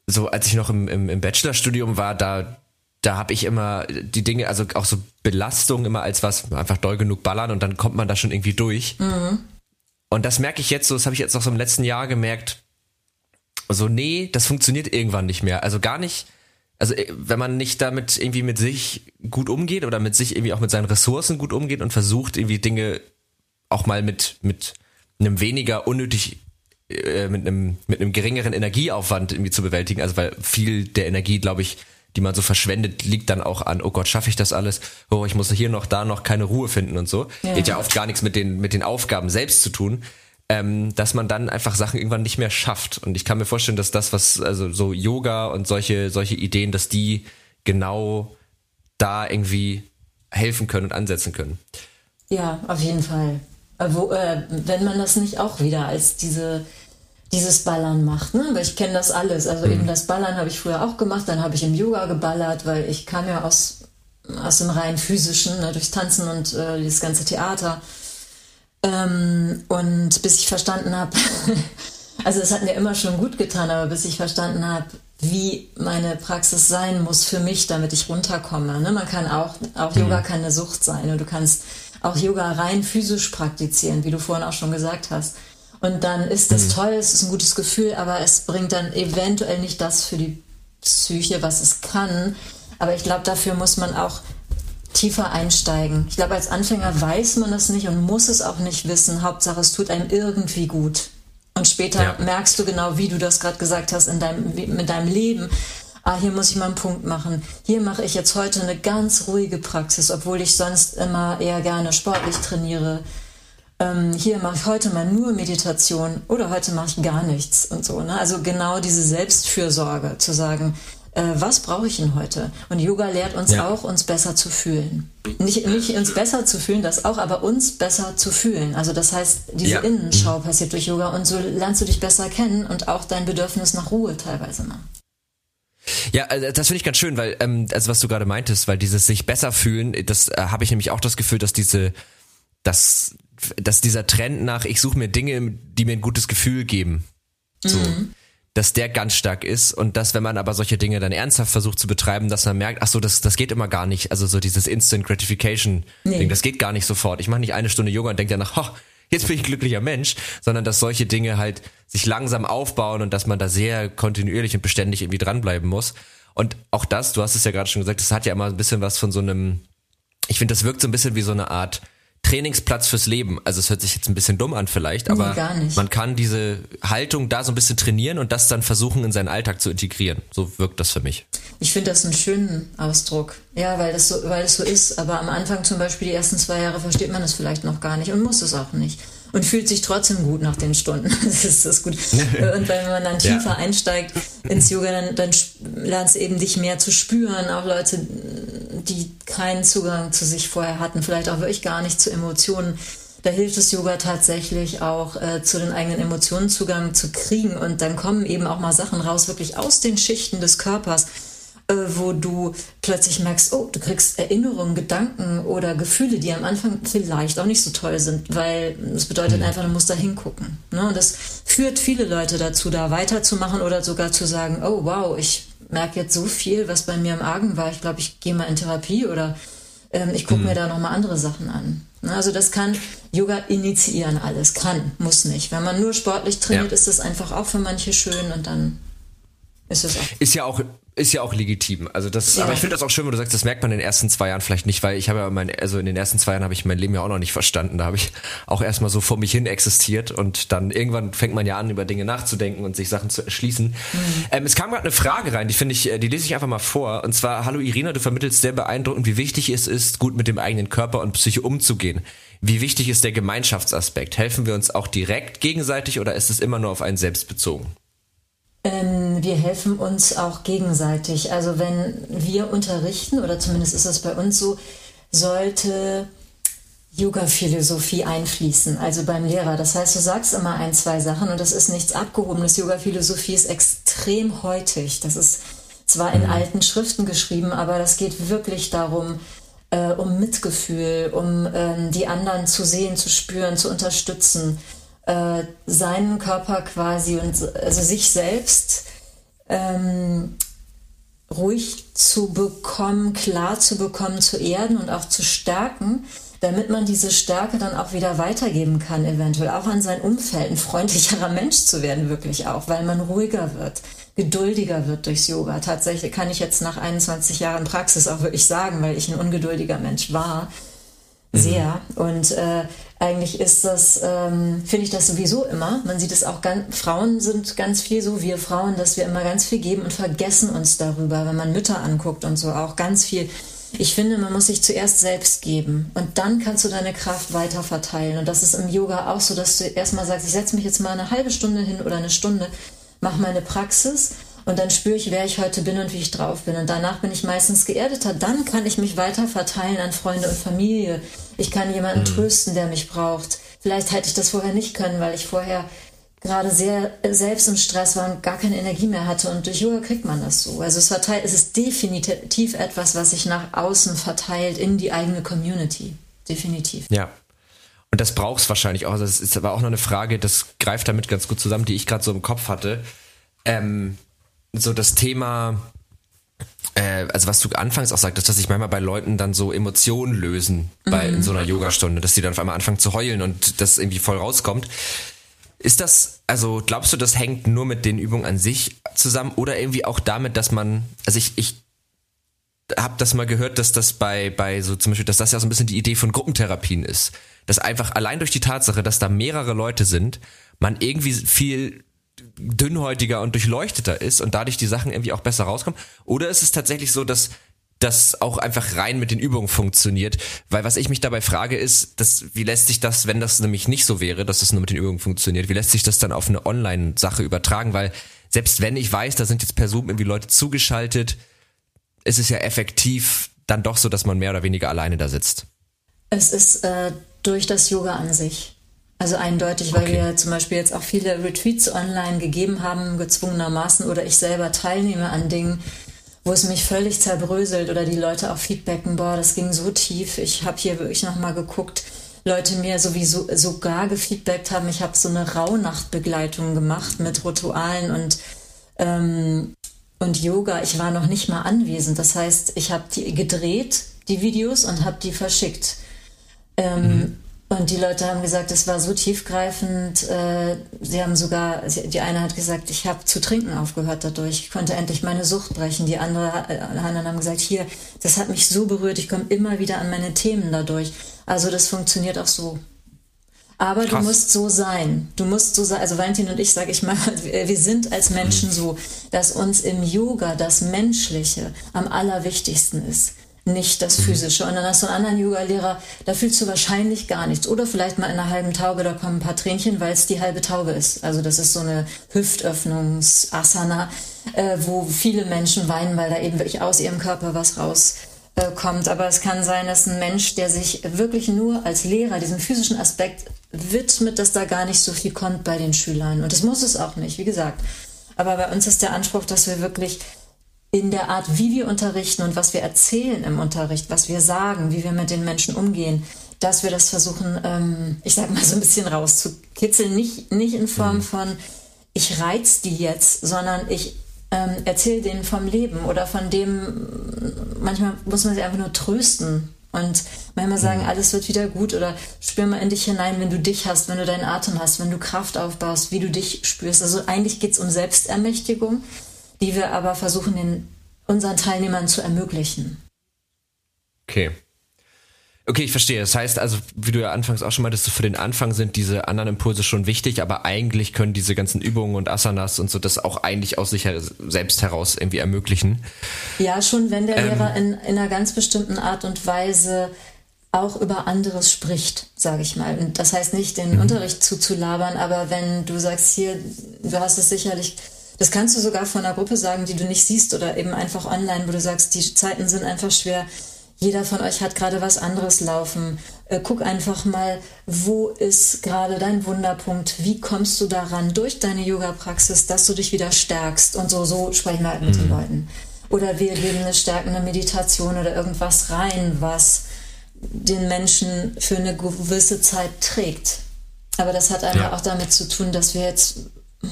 So als ich noch im, im, im Bachelorstudium war, da da habe ich immer die Dinge, also auch so Belastung immer als was einfach doll genug ballern und dann kommt man da schon irgendwie durch. Mhm. Und das merke ich jetzt so, das habe ich jetzt auch so im letzten Jahr gemerkt. So, nee, das funktioniert irgendwann nicht mehr. Also gar nicht, also äh, wenn man nicht damit irgendwie mit sich gut umgeht oder mit sich irgendwie auch mit seinen Ressourcen gut umgeht und versucht irgendwie Dinge auch mal mit, mit einem weniger unnötig, äh, mit einem, mit einem geringeren Energieaufwand irgendwie zu bewältigen. Also weil viel der Energie, glaube ich, die man so verschwendet, liegt dann auch an, oh Gott, schaffe ich das alles? Oh, ich muss hier noch, da noch keine Ruhe finden und so. Ja. Geht ja oft gar nichts mit den, mit den Aufgaben selbst zu tun. Ähm, dass man dann einfach Sachen irgendwann nicht mehr schafft. Und ich kann mir vorstellen, dass das, was, also so Yoga und solche, solche Ideen, dass die genau da irgendwie helfen können und ansetzen können. Ja, auf jeden Fall. Wo, äh, wenn man das nicht auch wieder als diese dieses Ballern macht, ne? Weil ich kenne das alles. Also mhm. eben das Ballern habe ich früher auch gemacht, dann habe ich im Yoga geballert, weil ich kam ja aus, aus dem rein physischen, ne? durchs Tanzen und äh, dieses ganze Theater. Ähm, und bis ich verstanden habe, also es hat mir immer schon gut getan, aber bis ich verstanden habe, wie meine Praxis sein muss für mich, damit ich runterkomme. Ne? Man kann auch, auch mhm. Yoga kann eine Sucht sein und du kannst auch Yoga rein physisch praktizieren, wie du vorhin auch schon gesagt hast. Und dann ist das mhm. toll, es ist ein gutes Gefühl, aber es bringt dann eventuell nicht das für die Psyche, was es kann. Aber ich glaube, dafür muss man auch tiefer einsteigen. Ich glaube, als Anfänger weiß man das nicht und muss es auch nicht wissen. Hauptsache, es tut einem irgendwie gut. Und später ja. merkst du genau, wie du das gerade gesagt hast, in deinem, mit deinem Leben. Ah, hier muss ich mal einen Punkt machen. Hier mache ich jetzt heute eine ganz ruhige Praxis, obwohl ich sonst immer eher gerne sportlich trainiere ähm, hier mache ich heute mal nur Meditation oder heute mache ich gar nichts und so. Ne? Also genau diese Selbstfürsorge zu sagen, äh, was brauche ich denn heute? Und Yoga lehrt uns ja. auch, uns besser zu fühlen. Nicht, nicht uns besser zu fühlen, das auch, aber uns besser zu fühlen. Also das heißt, diese ja. Innenschau passiert durch Yoga und so lernst du dich besser kennen und auch dein Bedürfnis nach Ruhe teilweise mal. Ja, also das finde ich ganz schön, weil ähm, also was du gerade meintest, weil dieses sich besser fühlen, das äh, habe ich nämlich auch das Gefühl, dass diese dass dass dieser Trend nach, ich suche mir Dinge, die mir ein gutes Gefühl geben, so, mhm. dass der ganz stark ist und dass, wenn man aber solche Dinge dann ernsthaft versucht zu betreiben, dass man merkt, ach so, das, das geht immer gar nicht. Also so dieses Instant Gratification nee. Ding, das geht gar nicht sofort. Ich mache nicht eine Stunde Yoga und denke danach, oh, jetzt bin ich ein glücklicher Mensch, sondern dass solche Dinge halt sich langsam aufbauen und dass man da sehr kontinuierlich und beständig irgendwie dranbleiben muss. Und auch das, du hast es ja gerade schon gesagt, das hat ja immer ein bisschen was von so einem, ich finde, das wirkt so ein bisschen wie so eine Art Trainingsplatz fürs Leben. Also es hört sich jetzt ein bisschen dumm an vielleicht, aber nee, man kann diese Haltung da so ein bisschen trainieren und das dann versuchen in seinen Alltag zu integrieren. So wirkt das für mich. Ich finde das einen schönen Ausdruck. Ja, weil das so, weil es so ist. Aber am Anfang zum Beispiel die ersten zwei Jahre versteht man es vielleicht noch gar nicht und muss es auch nicht und fühlt sich trotzdem gut nach den Stunden. Das ist das gut. Und wenn man dann tiefer ja. einsteigt ins Yoga, dann, dann lernst du eben dich mehr zu spüren. Auch Leute, die keinen Zugang zu sich vorher hatten, vielleicht auch wirklich gar nicht zu Emotionen. Da hilft das Yoga tatsächlich auch, äh, zu den eigenen Emotionen Zugang zu kriegen. Und dann kommen eben auch mal Sachen raus, wirklich aus den Schichten des Körpers äh, wo du plötzlich merkst, oh, du kriegst Erinnerungen, Gedanken oder Gefühle, die am Anfang vielleicht auch nicht so toll sind, weil das bedeutet mhm. einfach, du musst da hingucken. Ne? Und das führt viele Leute dazu, da weiterzumachen oder sogar zu sagen, oh wow, ich merke jetzt so viel, was bei mir im Argen war. Ich glaube, ich gehe mal in Therapie oder ähm, ich gucke mhm. mir da nochmal andere Sachen an. Ne? Also das kann Yoga initiieren alles, kann, muss nicht. Wenn man nur sportlich trainiert, ja. ist das einfach auch für manche schön und dann ist es auch. Ist ja auch ist ja auch legitim. Also das, ja. aber ich finde das auch schön, wenn du sagst, das merkt man in den ersten zwei Jahren vielleicht nicht, weil ich habe ja mein, also in den ersten zwei Jahren habe ich mein Leben ja auch noch nicht verstanden. Da habe ich auch erstmal so vor mich hin existiert und dann irgendwann fängt man ja an, über Dinge nachzudenken und sich Sachen zu erschließen. Mhm. Ähm, es kam gerade eine Frage rein, die finde ich, äh, die lese ich einfach mal vor. Und zwar, hallo Irina, du vermittelst sehr beeindruckend, wie wichtig es ist, gut mit dem eigenen Körper und Psyche umzugehen. Wie wichtig ist der Gemeinschaftsaspekt? Helfen wir uns auch direkt gegenseitig oder ist es immer nur auf einen selbst bezogen? Ähm, wir helfen uns auch gegenseitig. Also wenn wir unterrichten, oder zumindest ist es bei uns so, sollte Yoga-Philosophie einfließen, also beim Lehrer. Das heißt, du sagst immer ein, zwei Sachen und das ist nichts Abgehobenes. Yoga-Philosophie ist extrem heutig. Das ist zwar in mhm. alten Schriften geschrieben, aber das geht wirklich darum, äh, um Mitgefühl, um ähm, die anderen zu sehen, zu spüren, zu unterstützen, äh, seinen Körper quasi und also sich selbst ähm, ruhig zu bekommen, klar zu bekommen, zu erden und auch zu stärken, damit man diese Stärke dann auch wieder weitergeben kann, eventuell auch an sein Umfeld, ein freundlicherer Mensch zu werden, wirklich auch, weil man ruhiger wird, geduldiger wird durchs Yoga. Tatsächlich kann ich jetzt nach 21 Jahren Praxis auch wirklich sagen, weil ich ein ungeduldiger Mensch war, sehr. Mhm. Und äh, eigentlich ist das, ähm, finde ich das sowieso immer. Man sieht es auch ganz, Frauen sind ganz viel so, wir Frauen, dass wir immer ganz viel geben und vergessen uns darüber, wenn man Mütter anguckt und so auch ganz viel. Ich finde, man muss sich zuerst selbst geben und dann kannst du deine Kraft weiter verteilen. Und das ist im Yoga auch so, dass du erstmal sagst, ich setze mich jetzt mal eine halbe Stunde hin oder eine Stunde, mache meine Praxis und dann spüre ich, wer ich heute bin und wie ich drauf bin. Und danach bin ich meistens geerdeter. Dann kann ich mich weiter verteilen an Freunde und Familie. Ich kann jemanden mhm. trösten, der mich braucht. Vielleicht hätte ich das vorher nicht können, weil ich vorher gerade sehr selbst im Stress war und gar keine Energie mehr hatte. Und durch Yoga kriegt man das so. Also es, verteilt, es ist definitiv etwas, was sich nach außen verteilt in die eigene Community. Definitiv. Ja. Und das braucht es wahrscheinlich auch. Das ist aber auch noch eine Frage, das greift damit ganz gut zusammen, die ich gerade so im Kopf hatte. Ähm, so das Thema, äh, also was du anfangs auch sagtest, dass sich manchmal bei Leuten dann so Emotionen lösen bei mhm. in so einer Yogastunde, dass die dann auf einmal anfangen zu heulen und das irgendwie voll rauskommt. Ist das, also glaubst du, das hängt nur mit den Übungen an sich zusammen oder irgendwie auch damit, dass man, also ich, ich habe das mal gehört, dass das bei, bei so zum Beispiel, dass das ja so ein bisschen die Idee von Gruppentherapien ist. Dass einfach allein durch die Tatsache, dass da mehrere Leute sind, man irgendwie viel dünnhäutiger und durchleuchteter ist und dadurch die Sachen irgendwie auch besser rauskommen? Oder ist es tatsächlich so, dass das auch einfach rein mit den Übungen funktioniert. Weil was ich mich dabei frage ist, dass, wie lässt sich das, wenn das nämlich nicht so wäre, dass es nur mit den Übungen funktioniert, wie lässt sich das dann auf eine Online-Sache übertragen? Weil selbst wenn ich weiß, da sind jetzt per Zoom irgendwie Leute zugeschaltet, ist es ja effektiv dann doch so, dass man mehr oder weniger alleine da sitzt. Es ist äh, durch das Yoga an sich. Also eindeutig, weil okay. wir zum Beispiel jetzt auch viele Retreats online gegeben haben, gezwungenermaßen, oder ich selber teilnehme an Dingen, wo es mich völlig zerbröselt oder die Leute auch feedbacken, boah, das ging so tief. Ich habe hier wirklich nochmal geguckt, Leute mir sowieso sogar gefeedbackt haben. Ich habe so eine Rauhnachtbegleitung gemacht mit Ritualen und ähm, und Yoga. Ich war noch nicht mal anwesend. Das heißt, ich habe die gedreht, die Videos, und habe die verschickt. Ähm, mhm. Und die Leute haben gesagt, es war so tiefgreifend. Äh, sie haben sogar, die eine hat gesagt, ich habe zu trinken aufgehört dadurch. Ich konnte endlich meine Sucht brechen. Die andere, äh, anderen haben gesagt, hier, das hat mich so berührt. Ich komme immer wieder an meine Themen dadurch. Also das funktioniert auch so. Aber Krass. du musst so sein. Du musst so sein. Also Valentin und ich, sage ich mal, wir sind als Menschen so, dass uns im Yoga das Menschliche am allerwichtigsten ist nicht das mhm. Physische. Und dann hast du einen anderen Yoga-Lehrer, da fühlst du wahrscheinlich gar nichts. Oder vielleicht mal in einer halben Taube, da kommen ein paar Tränchen, weil es die halbe Taube ist. Also das ist so eine Hüftöffnungs-Asana, äh, wo viele Menschen weinen, weil da eben wirklich aus ihrem Körper was rauskommt. Äh, Aber es kann sein, dass ein Mensch, der sich wirklich nur als Lehrer diesem physischen Aspekt widmet, dass da gar nicht so viel kommt bei den Schülern. Und das muss es auch nicht, wie gesagt. Aber bei uns ist der Anspruch, dass wir wirklich in der Art, wie wir unterrichten und was wir erzählen im Unterricht, was wir sagen, wie wir mit den Menschen umgehen, dass wir das versuchen, ähm, ich sage mal so ein bisschen rauszukitzeln, nicht, nicht in Form mhm. von, ich reiz die jetzt, sondern ich ähm, erzähle denen vom Leben oder von dem, manchmal muss man sie einfach nur trösten und manchmal sagen, mhm. alles wird wieder gut oder spür mal in dich hinein, wenn du dich hast, wenn du deinen Atem hast, wenn du Kraft aufbaust, wie du dich spürst. Also eigentlich geht es um Selbstermächtigung die wir aber versuchen, den, unseren Teilnehmern zu ermöglichen. Okay. Okay, ich verstehe. Das heißt also, wie du ja anfangs auch schon meintest, für den Anfang sind diese anderen Impulse schon wichtig, aber eigentlich können diese ganzen Übungen und Asanas und so das auch eigentlich aus sich selbst heraus irgendwie ermöglichen. Ja, schon wenn der ähm, Lehrer in, in einer ganz bestimmten Art und Weise auch über anderes spricht, sage ich mal. Und das heißt nicht, den mhm. Unterricht zuzulabern, aber wenn du sagst, hier, du hast es sicherlich das kannst du sogar von einer Gruppe sagen, die du nicht siehst oder eben einfach online, wo du sagst, die Zeiten sind einfach schwer. Jeder von euch hat gerade was anderes laufen. Äh, guck einfach mal, wo ist gerade dein Wunderpunkt? Wie kommst du daran durch deine Yoga-Praxis, dass du dich wieder stärkst? Und so, so sprechen wir halt mit mhm. den Leuten. Oder wir geben eine stärkende Meditation oder irgendwas rein, was den Menschen für eine gewisse Zeit trägt. Aber das hat einfach ja. auch damit zu tun, dass wir jetzt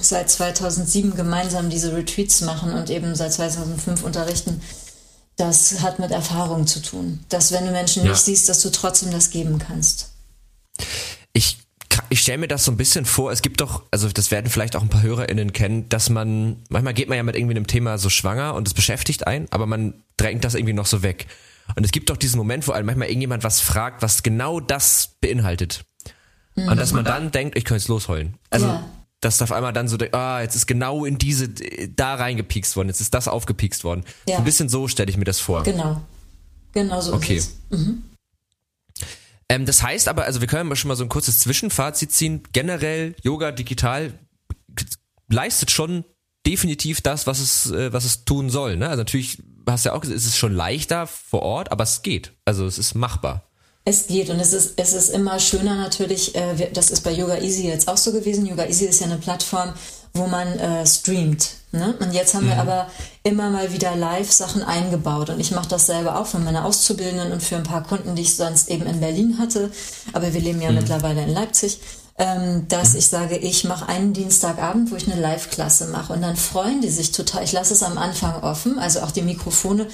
seit 2007 gemeinsam diese Retreats machen und eben seit 2005 unterrichten. Das hat mit Erfahrung zu tun. Dass wenn du Menschen ja. nicht siehst, dass du trotzdem das geben kannst. Ich ich stelle mir das so ein bisschen vor, es gibt doch, also das werden vielleicht auch ein paar HörerInnen kennen, dass man, manchmal geht man ja mit irgendwie einem Thema so schwanger und es beschäftigt einen, aber man drängt das irgendwie noch so weg. Und es gibt doch diesen Moment, wo einem manchmal irgendjemand was fragt, was genau das beinhaltet. Mhm. Und dass man dann denkt, ich könnte jetzt losheulen. Also, ja. Dass auf einmal dann so, ah, jetzt ist genau in diese, da reingepiekst worden, jetzt ist das aufgepiekst worden. Ja. Ein bisschen so stelle ich mir das vor. Genau. Genau so okay. ist es. Mhm. Ähm, das heißt aber, also wir können schon mal so ein kurzes Zwischenfazit ziehen. Generell Yoga digital leistet schon definitiv das, was es, äh, was es tun soll. Ne? Also natürlich hast du ja auch gesagt, es ist schon leichter vor Ort, aber es geht. Also es ist machbar. Es geht und es ist, es ist immer schöner natürlich, äh, das ist bei Yoga Easy jetzt auch so gewesen. Yoga Easy ist ja eine Plattform, wo man äh, streamt. Ne? Und jetzt haben mhm. wir aber immer mal wieder Live-Sachen eingebaut. Und ich mache das selber auch für meine Auszubildenden und für ein paar Kunden, die ich sonst eben in Berlin hatte. Aber wir leben ja mhm. mittlerweile in Leipzig. Ähm, dass mhm. ich sage, ich mache einen Dienstagabend, wo ich eine Live-Klasse mache. Und dann freuen die sich total. Ich lasse es am Anfang offen, also auch die Mikrofone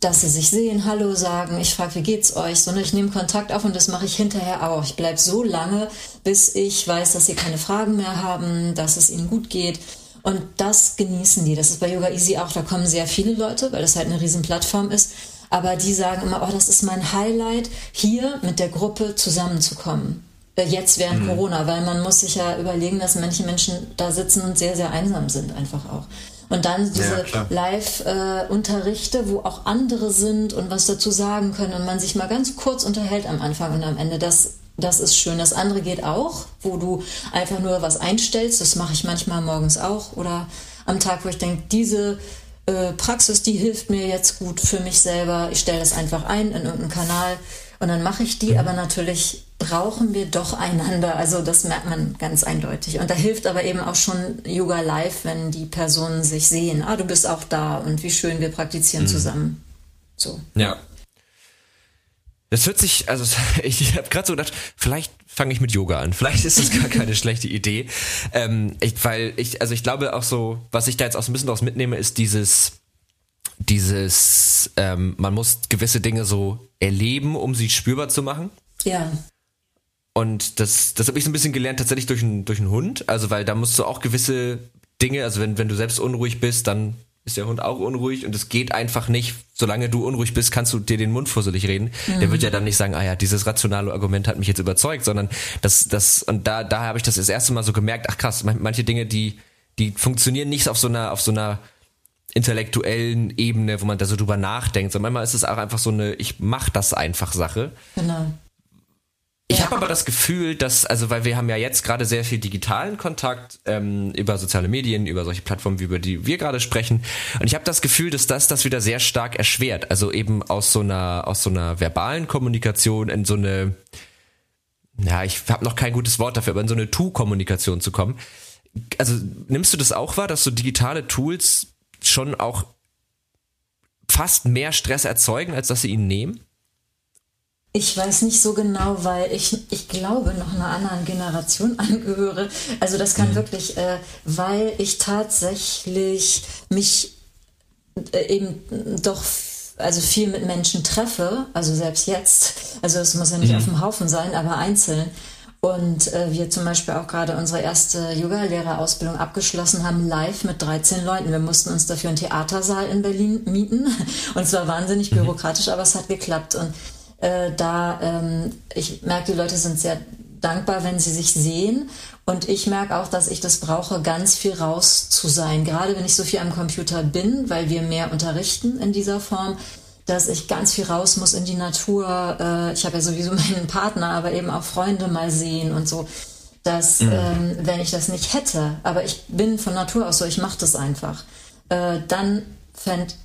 dass sie sich sehen, Hallo sagen, ich frage, wie geht's euch, sondern ich nehme Kontakt auf und das mache ich hinterher auch. Ich bleibe so lange, bis ich weiß, dass sie keine Fragen mehr haben, dass es ihnen gut geht. Und das genießen die. Das ist bei Yoga Easy auch, da kommen sehr viele Leute, weil das halt eine riesen Plattform ist. Aber die sagen immer, oh, das ist mein Highlight, hier mit der Gruppe zusammenzukommen. Äh, jetzt während mhm. Corona, weil man muss sich ja überlegen, dass manche Menschen da sitzen und sehr, sehr einsam sind einfach auch. Und dann diese ja, Live-Unterrichte, äh, wo auch andere sind und was dazu sagen können und man sich mal ganz kurz unterhält am Anfang und am Ende. Das, das ist schön. Das andere geht auch, wo du einfach nur was einstellst. Das mache ich manchmal morgens auch oder am Tag, wo ich denke, diese äh, Praxis, die hilft mir jetzt gut für mich selber. Ich stelle das einfach ein in irgendeinen Kanal und dann mache ich die, mhm. aber natürlich brauchen wir doch einander. Also das merkt man ganz eindeutig. Und da hilft aber eben auch schon Yoga Live, wenn die Personen sich sehen. Ah, du bist auch da und wie schön wir praktizieren mhm. zusammen. So. Ja. Das hört sich, also ich habe gerade so gedacht, vielleicht fange ich mit Yoga an. Vielleicht ist das gar keine schlechte Idee, ähm, ich, weil ich, also ich glaube auch so, was ich da jetzt auch so ein bisschen daraus mitnehme, ist dieses dieses, ähm, man muss gewisse Dinge so erleben, um sie spürbar zu machen. Ja. Und das, das habe ich so ein bisschen gelernt tatsächlich durch, ein, durch einen Hund. Also, weil da musst du auch gewisse Dinge, also wenn, wenn du selbst unruhig bist, dann ist der Hund auch unruhig und es geht einfach nicht, solange du unruhig bist, kannst du dir den Mund fusselig reden. Mhm. Der wird ja dann nicht sagen, ah ja, dieses rationale Argument hat mich jetzt überzeugt, sondern das, das, und da, da habe ich das das erste Mal so gemerkt, ach krass, manche Dinge, die, die funktionieren nicht auf so einer, auf so einer intellektuellen Ebene, wo man da so drüber nachdenkt, sondern manchmal ist es auch einfach so eine, ich mach das einfach Sache. Genau. Ich ja. habe aber das Gefühl, dass, also weil wir haben ja jetzt gerade sehr viel digitalen Kontakt ähm, über soziale Medien, über solche Plattformen, wie über die wir gerade sprechen. Und ich habe das Gefühl, dass das das wieder sehr stark erschwert. Also eben aus so einer, aus so einer verbalen Kommunikation in so eine, ja, ich habe noch kein gutes Wort dafür, aber in so eine Tu-Kommunikation zu kommen. Also nimmst du das auch wahr, dass so digitale Tools schon auch fast mehr Stress erzeugen, als dass sie ihn nehmen? Ich weiß nicht so genau, weil ich, ich glaube, noch einer anderen Generation angehöre. Also das kann mhm. wirklich, äh, weil ich tatsächlich mich äh, eben doch also viel mit Menschen treffe, also selbst jetzt, also es muss ja nicht mhm. auf dem Haufen sein, aber einzeln. Und äh, wir zum Beispiel auch gerade unsere erste Yoga-Lehrerausbildung abgeschlossen haben, live mit 13 Leuten. Wir mussten uns dafür einen Theatersaal in Berlin mieten. Und es war wahnsinnig mhm. bürokratisch, aber es hat geklappt. Und äh, da, ähm, ich merke, die Leute sind sehr dankbar, wenn sie sich sehen. Und ich merke auch, dass ich das brauche, ganz viel raus zu sein. Gerade wenn ich so viel am Computer bin, weil wir mehr unterrichten in dieser Form, dass ich ganz viel raus muss in die Natur. Äh, ich habe ja sowieso meinen Partner, aber eben auch Freunde mal sehen und so. Dass, mhm. ähm, wenn ich das nicht hätte, aber ich bin von Natur aus so, ich mache das einfach, äh, dann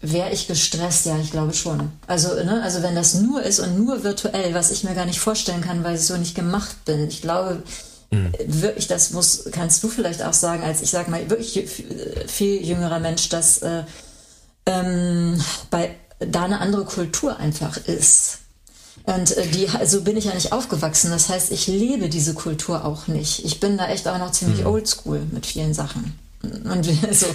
wäre ich gestresst, ja, ich glaube schon. Also, ne, also wenn das nur ist und nur virtuell, was ich mir gar nicht vorstellen kann, weil ich so nicht gemacht bin. Ich glaube, mhm. wirklich, das muss, kannst du vielleicht auch sagen, als ich sag mal, wirklich viel jüngerer Mensch, dass äh, ähm, bei da eine andere Kultur einfach ist. Und äh, die, so bin ich ja nicht aufgewachsen. Das heißt, ich lebe diese Kultur auch nicht. Ich bin da echt auch noch ziemlich mhm. oldschool mit vielen Sachen. Und so,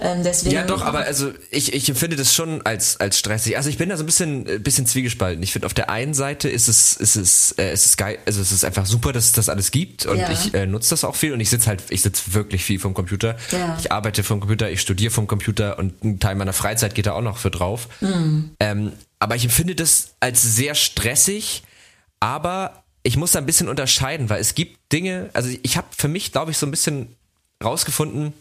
ähm, deswegen, ja, doch, aber also ich, ich empfinde das schon als, als stressig. Also ich bin da so ein bisschen, ein bisschen zwiegespalten. Ich finde, auf der einen Seite ist es, ist es, äh, ist es geil, also es ist einfach super, dass es das alles gibt und ja. ich äh, nutze das auch viel und ich sitze halt, ich sitze wirklich viel vom Computer. Ja. Ich arbeite vom Computer, ich studiere vom Computer und ein Teil meiner Freizeit geht da auch noch für drauf. Mhm. Ähm, aber ich empfinde das als sehr stressig, aber ich muss da ein bisschen unterscheiden, weil es gibt Dinge, also ich habe für mich, glaube ich, so ein bisschen rausgefunden,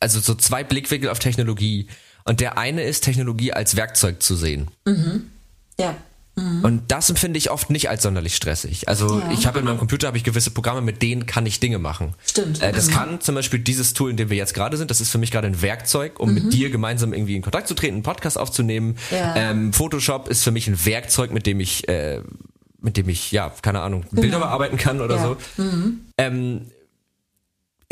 also so zwei Blickwinkel auf Technologie. Und der eine ist, Technologie als Werkzeug zu sehen. Mhm. Ja. Mhm. Und das empfinde ich oft nicht als sonderlich stressig. Also ja. ich habe in meinem Computer habe ich gewisse Programme, mit denen kann ich Dinge machen. Stimmt. Äh, das mhm. kann zum Beispiel dieses Tool, in dem wir jetzt gerade sind, das ist für mich gerade ein Werkzeug, um mhm. mit dir gemeinsam irgendwie in Kontakt zu treten, einen Podcast aufzunehmen. Ja. Ähm, Photoshop ist für mich ein Werkzeug, mit dem ich äh, mit dem ich, ja, keine Ahnung, genau. Bilder bearbeiten kann oder ja. so. Mhm. Ähm,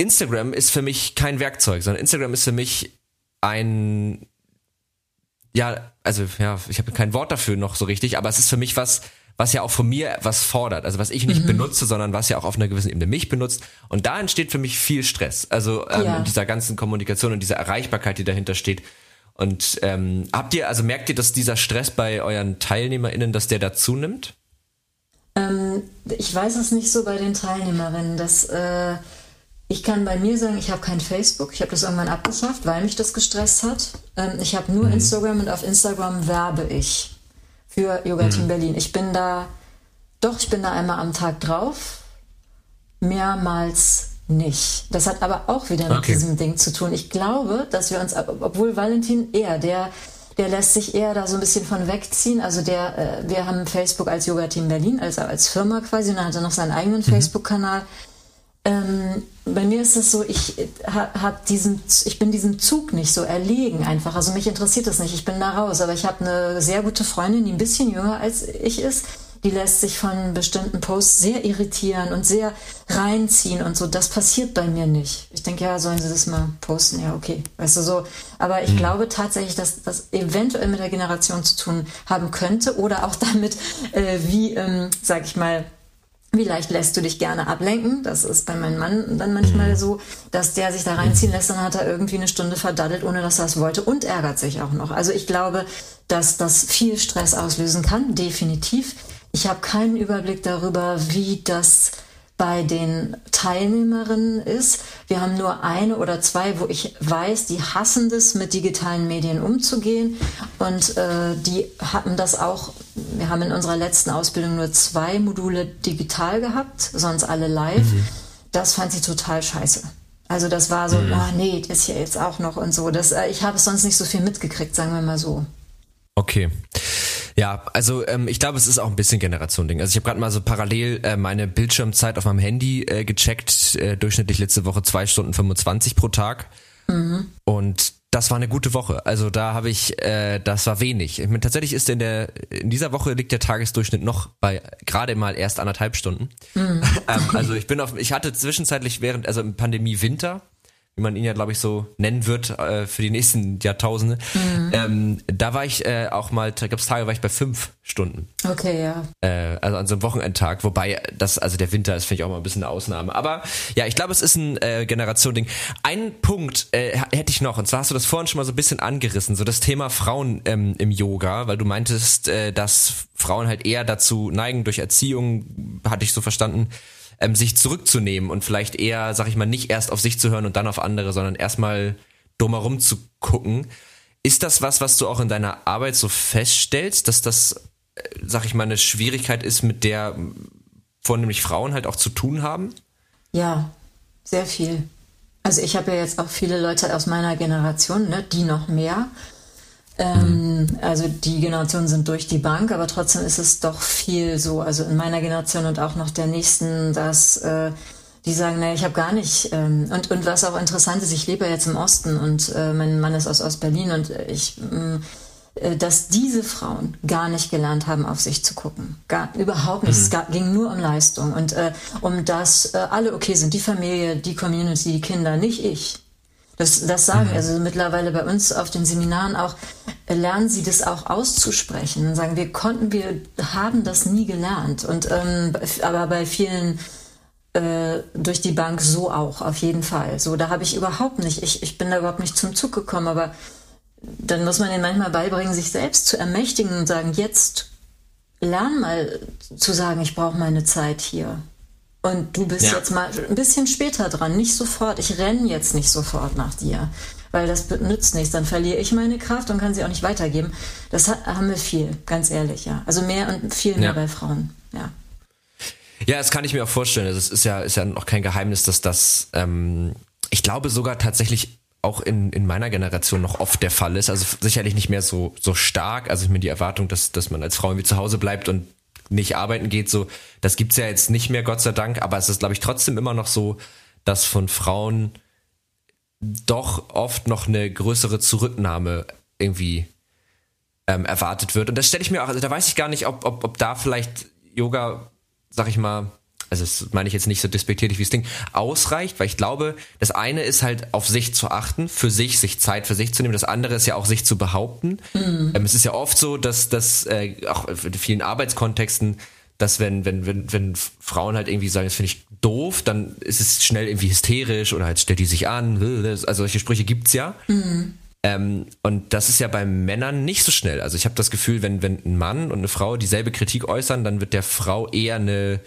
Instagram ist für mich kein Werkzeug, sondern Instagram ist für mich ein ja, also ja, ich habe kein Wort dafür noch so richtig, aber es ist für mich was, was ja auch von mir was fordert, also was ich nicht mhm. benutze, sondern was ja auch auf einer gewissen Ebene mich benutzt. Und da entsteht für mich viel Stress. Also ähm, ja. dieser ganzen Kommunikation und dieser Erreichbarkeit, die dahinter steht. Und ähm, habt ihr, also merkt ihr, dass dieser Stress bei euren TeilnehmerInnen, dass der dazu nimmt? Ähm, ich weiß es nicht so bei den Teilnehmerinnen, dass äh, ich kann bei mir sagen, ich habe kein Facebook. Ich habe das irgendwann abgeschafft, weil mich das gestresst hat. Ähm, ich habe nur mhm. Instagram und auf Instagram werbe ich für Yoga Team mhm. Berlin. Ich bin da, doch, ich bin da einmal am Tag drauf, mehrmals nicht. Das hat aber auch wieder mit okay. diesem Ding zu tun. Ich glaube, dass wir uns, obwohl Valentin eher, der, der lässt sich eher da so ein bisschen von wegziehen. Also der, äh, wir haben Facebook als Yoga Team Berlin, also als Firma quasi, und dann hat er noch seinen eigenen mhm. Facebook-Kanal. Ähm, bei mir ist es so, ich hab diesen, ich bin diesem Zug nicht so erlegen einfach. Also mich interessiert das nicht. Ich bin da raus. Aber ich habe eine sehr gute Freundin, die ein bisschen jünger als ich ist. Die lässt sich von bestimmten Posts sehr irritieren und sehr reinziehen und so. Das passiert bei mir nicht. Ich denke, ja, sollen sie das mal posten? Ja, okay. Weißt du so. Aber ich mhm. glaube tatsächlich, dass das eventuell mit der Generation zu tun haben könnte oder auch damit, äh, wie, ähm, sag ich mal, wie leicht lässt du dich gerne ablenken? Das ist bei meinem Mann dann manchmal mhm. so, dass der sich da reinziehen lässt, dann hat er irgendwie eine Stunde verdaddelt, ohne dass er es wollte und ärgert sich auch noch. Also ich glaube, dass das viel Stress auslösen kann, definitiv. Ich habe keinen Überblick darüber, wie das bei den Teilnehmerinnen ist. Wir haben nur eine oder zwei, wo ich weiß, die hassen das, mit digitalen Medien umzugehen. Und äh, die hatten das auch, wir haben in unserer letzten Ausbildung nur zwei Module digital gehabt, sonst alle live. Mhm. Das fand sie total scheiße. Also das war so, mhm. ah nee, das hier jetzt auch noch und so. Das, äh, ich habe es sonst nicht so viel mitgekriegt, sagen wir mal so. Okay. Ja, also ähm, ich glaube, es ist auch ein bisschen Generation-Ding. Also ich habe gerade mal so parallel äh, meine Bildschirmzeit auf meinem Handy äh, gecheckt, äh, durchschnittlich letzte Woche zwei Stunden 25 pro Tag. Mhm. Und das war eine gute Woche. Also da habe ich, äh, das war wenig. Ich meine, tatsächlich ist in der in dieser Woche liegt der Tagesdurchschnitt noch bei gerade mal erst anderthalb Stunden. Mhm. ähm, also ich bin auf, ich hatte zwischenzeitlich während also im Pandemie Winter wie man ihn ja, glaube ich, so nennen wird äh, für die nächsten Jahrtausende. Mhm. Ähm, da war ich äh, auch mal, da gab es Tage, war ich bei fünf Stunden. Okay, ja. Äh, also an so einem Wochenendtag, wobei das, also der Winter ist, finde ich auch mal ein bisschen eine Ausnahme. Aber ja, ich glaube, es ist ein äh, Generation-Ding. Ein Punkt äh, hätte ich noch, und zwar hast du das vorhin schon mal so ein bisschen angerissen, so das Thema Frauen ähm, im Yoga, weil du meintest, äh, dass Frauen halt eher dazu neigen, durch Erziehung, hatte ich so verstanden, ähm, sich zurückzunehmen und vielleicht eher, sag ich mal, nicht erst auf sich zu hören und dann auf andere, sondern erstmal drumherum zu gucken. Ist das was, was du auch in deiner Arbeit so feststellst, dass das, äh, sag ich mal, eine Schwierigkeit ist, mit der vornehmlich Frauen halt auch zu tun haben? Ja, sehr viel. Also ich habe ja jetzt auch viele Leute aus meiner Generation, ne, die noch mehr. Ähm, also die Generationen sind durch die Bank, aber trotzdem ist es doch viel so, also in meiner Generation und auch noch der nächsten, dass äh, die sagen, naja, ich habe gar nicht. Ähm, und, und was auch interessant ist, ich lebe jetzt im Osten und äh, mein Mann ist aus Ostberlin und ich, mm, äh, dass diese Frauen gar nicht gelernt haben, auf sich zu gucken. Gar, überhaupt nicht. Mhm. Es ging nur um Leistung und äh, um das äh, alle okay sind, die Familie, die Community, die Kinder, nicht ich. Das, das sagen, mhm. also mittlerweile bei uns auf den Seminaren auch, äh, lernen sie das auch auszusprechen. Sagen, wir konnten, wir haben das nie gelernt. Und ähm, aber bei vielen äh, durch die Bank so auch, auf jeden Fall. So, da habe ich überhaupt nicht, ich, ich bin da überhaupt nicht zum Zug gekommen, aber dann muss man ihnen manchmal beibringen, sich selbst zu ermächtigen und sagen, jetzt lern mal zu sagen, ich brauche meine Zeit hier. Und du bist ja. jetzt mal ein bisschen später dran, nicht sofort. Ich renne jetzt nicht sofort nach dir, weil das nützt nichts. Dann verliere ich meine Kraft und kann sie auch nicht weitergeben. Das haben wir viel, ganz ehrlich, ja. Also mehr und viel mehr ja. bei Frauen, ja. Ja, das kann ich mir auch vorstellen. Also es ist ja, ist ja noch kein Geheimnis, dass das, ähm, ich glaube sogar tatsächlich auch in, in meiner Generation noch oft der Fall ist. Also sicherlich nicht mehr so, so stark. Also ich meine, die Erwartung, dass, dass man als Frau irgendwie zu Hause bleibt und nicht arbeiten geht, so, das gibt's ja jetzt nicht mehr, Gott sei Dank, aber es ist, glaube ich, trotzdem immer noch so, dass von Frauen doch oft noch eine größere Zurücknahme irgendwie ähm, erwartet wird. Und das stelle ich mir auch, also da weiß ich gar nicht, ob, ob, ob da vielleicht Yoga, sag ich mal, also das meine ich jetzt nicht so despektierlich wie das Ding, ausreicht, weil ich glaube, das eine ist halt auf sich zu achten, für sich, sich Zeit für sich zu nehmen, das andere ist ja auch sich zu behaupten. Mhm. Ähm, es ist ja oft so, dass das äh, auch in vielen Arbeitskontexten, dass wenn, wenn, wenn, wenn Frauen halt irgendwie sagen, das finde ich doof, dann ist es schnell irgendwie hysterisch oder halt stellt die sich an, also solche Sprüche gibt's ja. Mhm. Ähm, und das ist ja bei Männern nicht so schnell. Also ich habe das Gefühl, wenn, wenn ein Mann und eine Frau dieselbe Kritik äußern, dann wird der Frau eher eine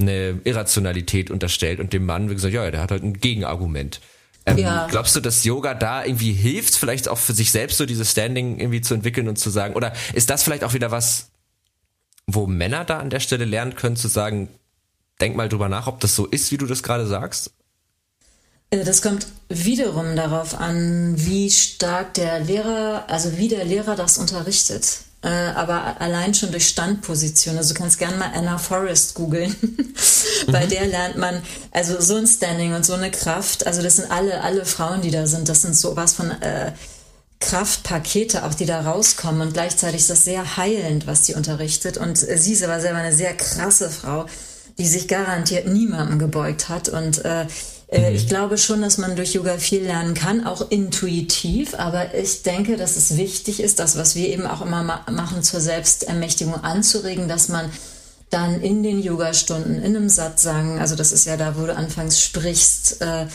eine Irrationalität unterstellt und dem Mann wie gesagt, ja, der hat halt ein Gegenargument. Ähm, ja. Glaubst du, dass Yoga da irgendwie hilft, vielleicht auch für sich selbst so dieses Standing irgendwie zu entwickeln und zu sagen, oder ist das vielleicht auch wieder was, wo Männer da an der Stelle lernen können, zu sagen, denk mal drüber nach, ob das so ist, wie du das gerade sagst? Äh, das kommt wiederum darauf an, wie stark der Lehrer, also wie der Lehrer das unterrichtet äh, aber allein schon durch Standposition. Also du kannst gerne mal Anna Forrest googeln. Bei mhm. der lernt man also so ein Standing und so eine Kraft. Also das sind alle, alle Frauen, die da sind. Das sind sowas von äh, Kraftpakete auch, die da rauskommen. Und gleichzeitig ist das sehr heilend, was sie unterrichtet. Und äh, sie ist aber selber eine sehr krasse Frau, die sich garantiert niemandem gebeugt hat. Und äh, mhm. Ich glaube schon, dass man durch Yoga viel lernen kann, auch intuitiv, aber ich denke, dass es wichtig ist, das, was wir eben auch immer ma machen, zur Selbstermächtigung anzuregen, dass man dann in den Yogastunden in einem Satz sagen, also das ist ja da, wo du anfangs sprichst, äh,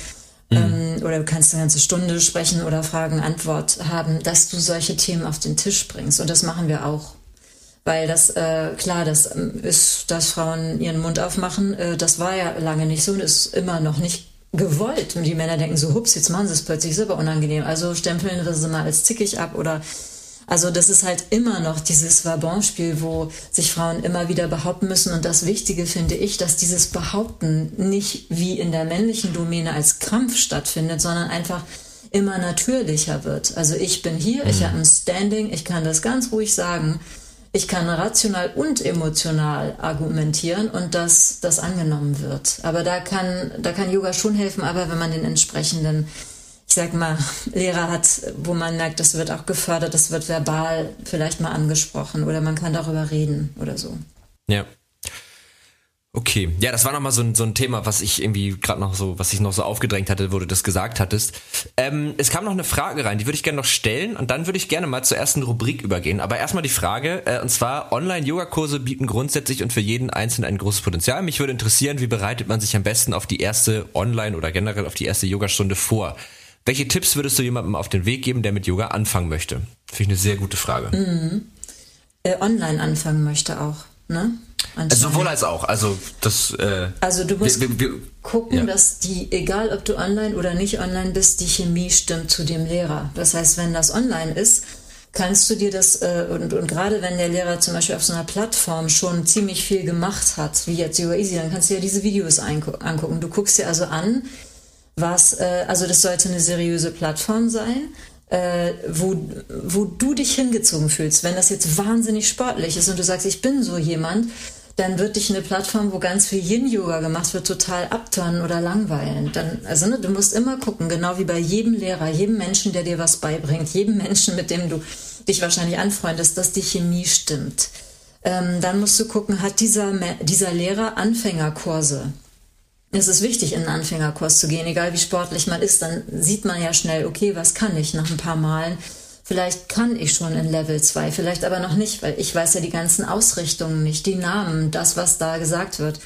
Mhm. Ähm, oder du kannst eine ganze Stunde sprechen oder Fragen, Antwort haben, dass du solche Themen auf den Tisch bringst. Und das machen wir auch. Weil das, äh, klar, das ähm, ist, dass Frauen ihren Mund aufmachen, äh, das war ja lange nicht so und ist immer noch nicht gewollt. Und die Männer denken so, hups, jetzt machen sie es plötzlich super unangenehm. Also stempeln wir sie mal als zickig ab oder also das ist halt immer noch dieses Vabonspiel, wo sich Frauen immer wieder behaupten müssen. Und das Wichtige finde ich, dass dieses Behaupten nicht wie in der männlichen Domäne als Krampf stattfindet, sondern einfach immer natürlicher wird. Also ich bin hier, mhm. ich habe ein Standing, ich kann das ganz ruhig sagen ich kann rational und emotional argumentieren und dass das angenommen wird. Aber da kann, da kann Yoga schon helfen, aber wenn man den entsprechenden, ich sag mal, Lehrer hat, wo man merkt, das wird auch gefördert, das wird verbal vielleicht mal angesprochen oder man kann darüber reden oder so. Ja. Okay, ja, das war nochmal so ein, so ein Thema, was ich irgendwie gerade noch so, was ich noch so aufgedrängt hatte, wo du das gesagt hattest. Ähm, es kam noch eine Frage rein, die würde ich gerne noch stellen und dann würde ich gerne mal zur ersten Rubrik übergehen. Aber erstmal die Frage, äh, und zwar, Online-Yoga-Kurse bieten grundsätzlich und für jeden Einzelnen ein großes Potenzial. Mich würde interessieren, wie bereitet man sich am besten auf die erste Online- oder generell auf die erste Yogastunde vor? Welche Tipps würdest du jemandem auf den Weg geben, der mit Yoga anfangen möchte? Finde ich eine sehr gute Frage. Mhm. Äh, online anfangen möchte auch, ne? Also sowohl als auch. Also das. Äh, also du musst wir, wir, gucken, ja. dass die, egal ob du online oder nicht online bist, die Chemie stimmt zu dem Lehrer. Das heißt, wenn das online ist, kannst du dir das äh, und, und gerade wenn der Lehrer zum Beispiel auf so einer Plattform schon ziemlich viel gemacht hat, wie jetzt Yoga Easy, dann kannst du dir diese Videos angucken. Du guckst dir also an, was, äh, also das sollte eine seriöse Plattform sein äh, wo, wo du dich hingezogen fühlst. Wenn das jetzt wahnsinnig sportlich ist und du sagst, ich bin so jemand, dann wird dich eine Plattform, wo ganz viel Yin-Yoga gemacht wird, total abturnen oder langweilen. Dann, also ne, du musst immer gucken, genau wie bei jedem Lehrer, jedem Menschen, der dir was beibringt, jedem Menschen, mit dem du dich wahrscheinlich anfreundest, dass die Chemie stimmt. Ähm, dann musst du gucken, hat dieser, dieser Lehrer Anfängerkurse? Es ist wichtig, in einen Anfängerkurs zu gehen, egal wie sportlich man ist, dann sieht man ja schnell, okay, was kann ich nach ein paar Malen. Vielleicht kann ich schon in Level 2, vielleicht aber noch nicht, weil ich weiß ja die ganzen Ausrichtungen nicht, die Namen, das, was da gesagt wird.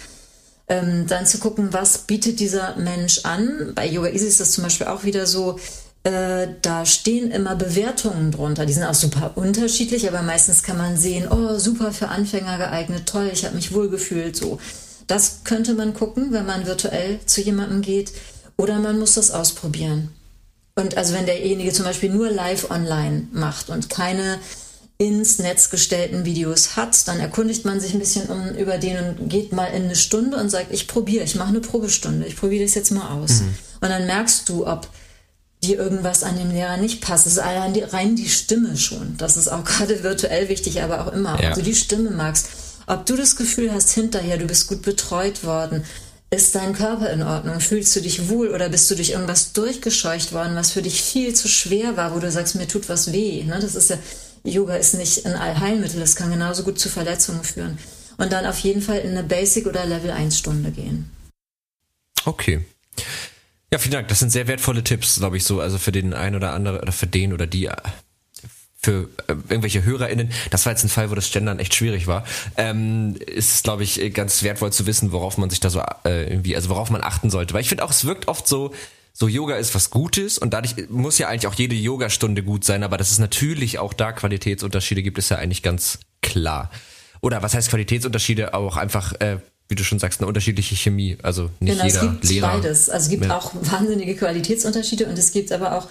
Ähm, dann zu gucken, was bietet dieser Mensch an. Bei Yoga Easy ist das zum Beispiel auch wieder so, äh, da stehen immer Bewertungen drunter. Die sind auch super unterschiedlich, aber meistens kann man sehen, oh, super für Anfänger geeignet, toll, ich habe mich wohlgefühlt, so. Das könnte man gucken, wenn man virtuell zu jemandem geht. Oder man muss das ausprobieren. Und also wenn derjenige zum Beispiel nur live online macht und keine ins Netz gestellten Videos hat, dann erkundigt man sich ein bisschen um, über den und geht mal in eine Stunde und sagt, ich probiere, ich mache eine Probestunde, ich probiere das jetzt mal aus. Mhm. Und dann merkst du, ob dir irgendwas an dem Lehrer nicht passt. Das ist allein die, rein die Stimme schon. Das ist auch gerade virtuell wichtig, aber auch immer. Ja. Ob du die Stimme magst, ob du das Gefühl hast hinterher, du bist gut betreut worden, ist dein Körper in Ordnung? Fühlst du dich wohl oder bist du durch irgendwas durchgescheucht worden, was für dich viel zu schwer war, wo du sagst, mir tut was weh? Ne? Das ist ja, Yoga ist nicht ein Allheilmittel, es kann genauso gut zu Verletzungen führen. Und dann auf jeden Fall in eine Basic- oder Level 1 Stunde gehen. Okay. Ja, vielen Dank. Das sind sehr wertvolle Tipps, glaube ich, so. Also für den einen oder anderen oder für den oder die für äh, irgendwelche HörerInnen, das war jetzt ein Fall, wo das Gendern echt schwierig war, ähm, ist, glaube ich, ganz wertvoll zu wissen, worauf man sich da so äh, irgendwie, also worauf man achten sollte. Weil ich finde auch, es wirkt oft so, so Yoga ist was Gutes und dadurch muss ja eigentlich auch jede Yogastunde gut sein, aber dass es natürlich auch da Qualitätsunterschiede gibt, ist ja eigentlich ganz klar. Oder was heißt Qualitätsunterschiede? Auch einfach, äh, wie du schon sagst, eine unterschiedliche Chemie. Also nicht genau, jeder es gibt Lehrer. beides. Also es gibt auch wahnsinnige Qualitätsunterschiede und es gibt aber auch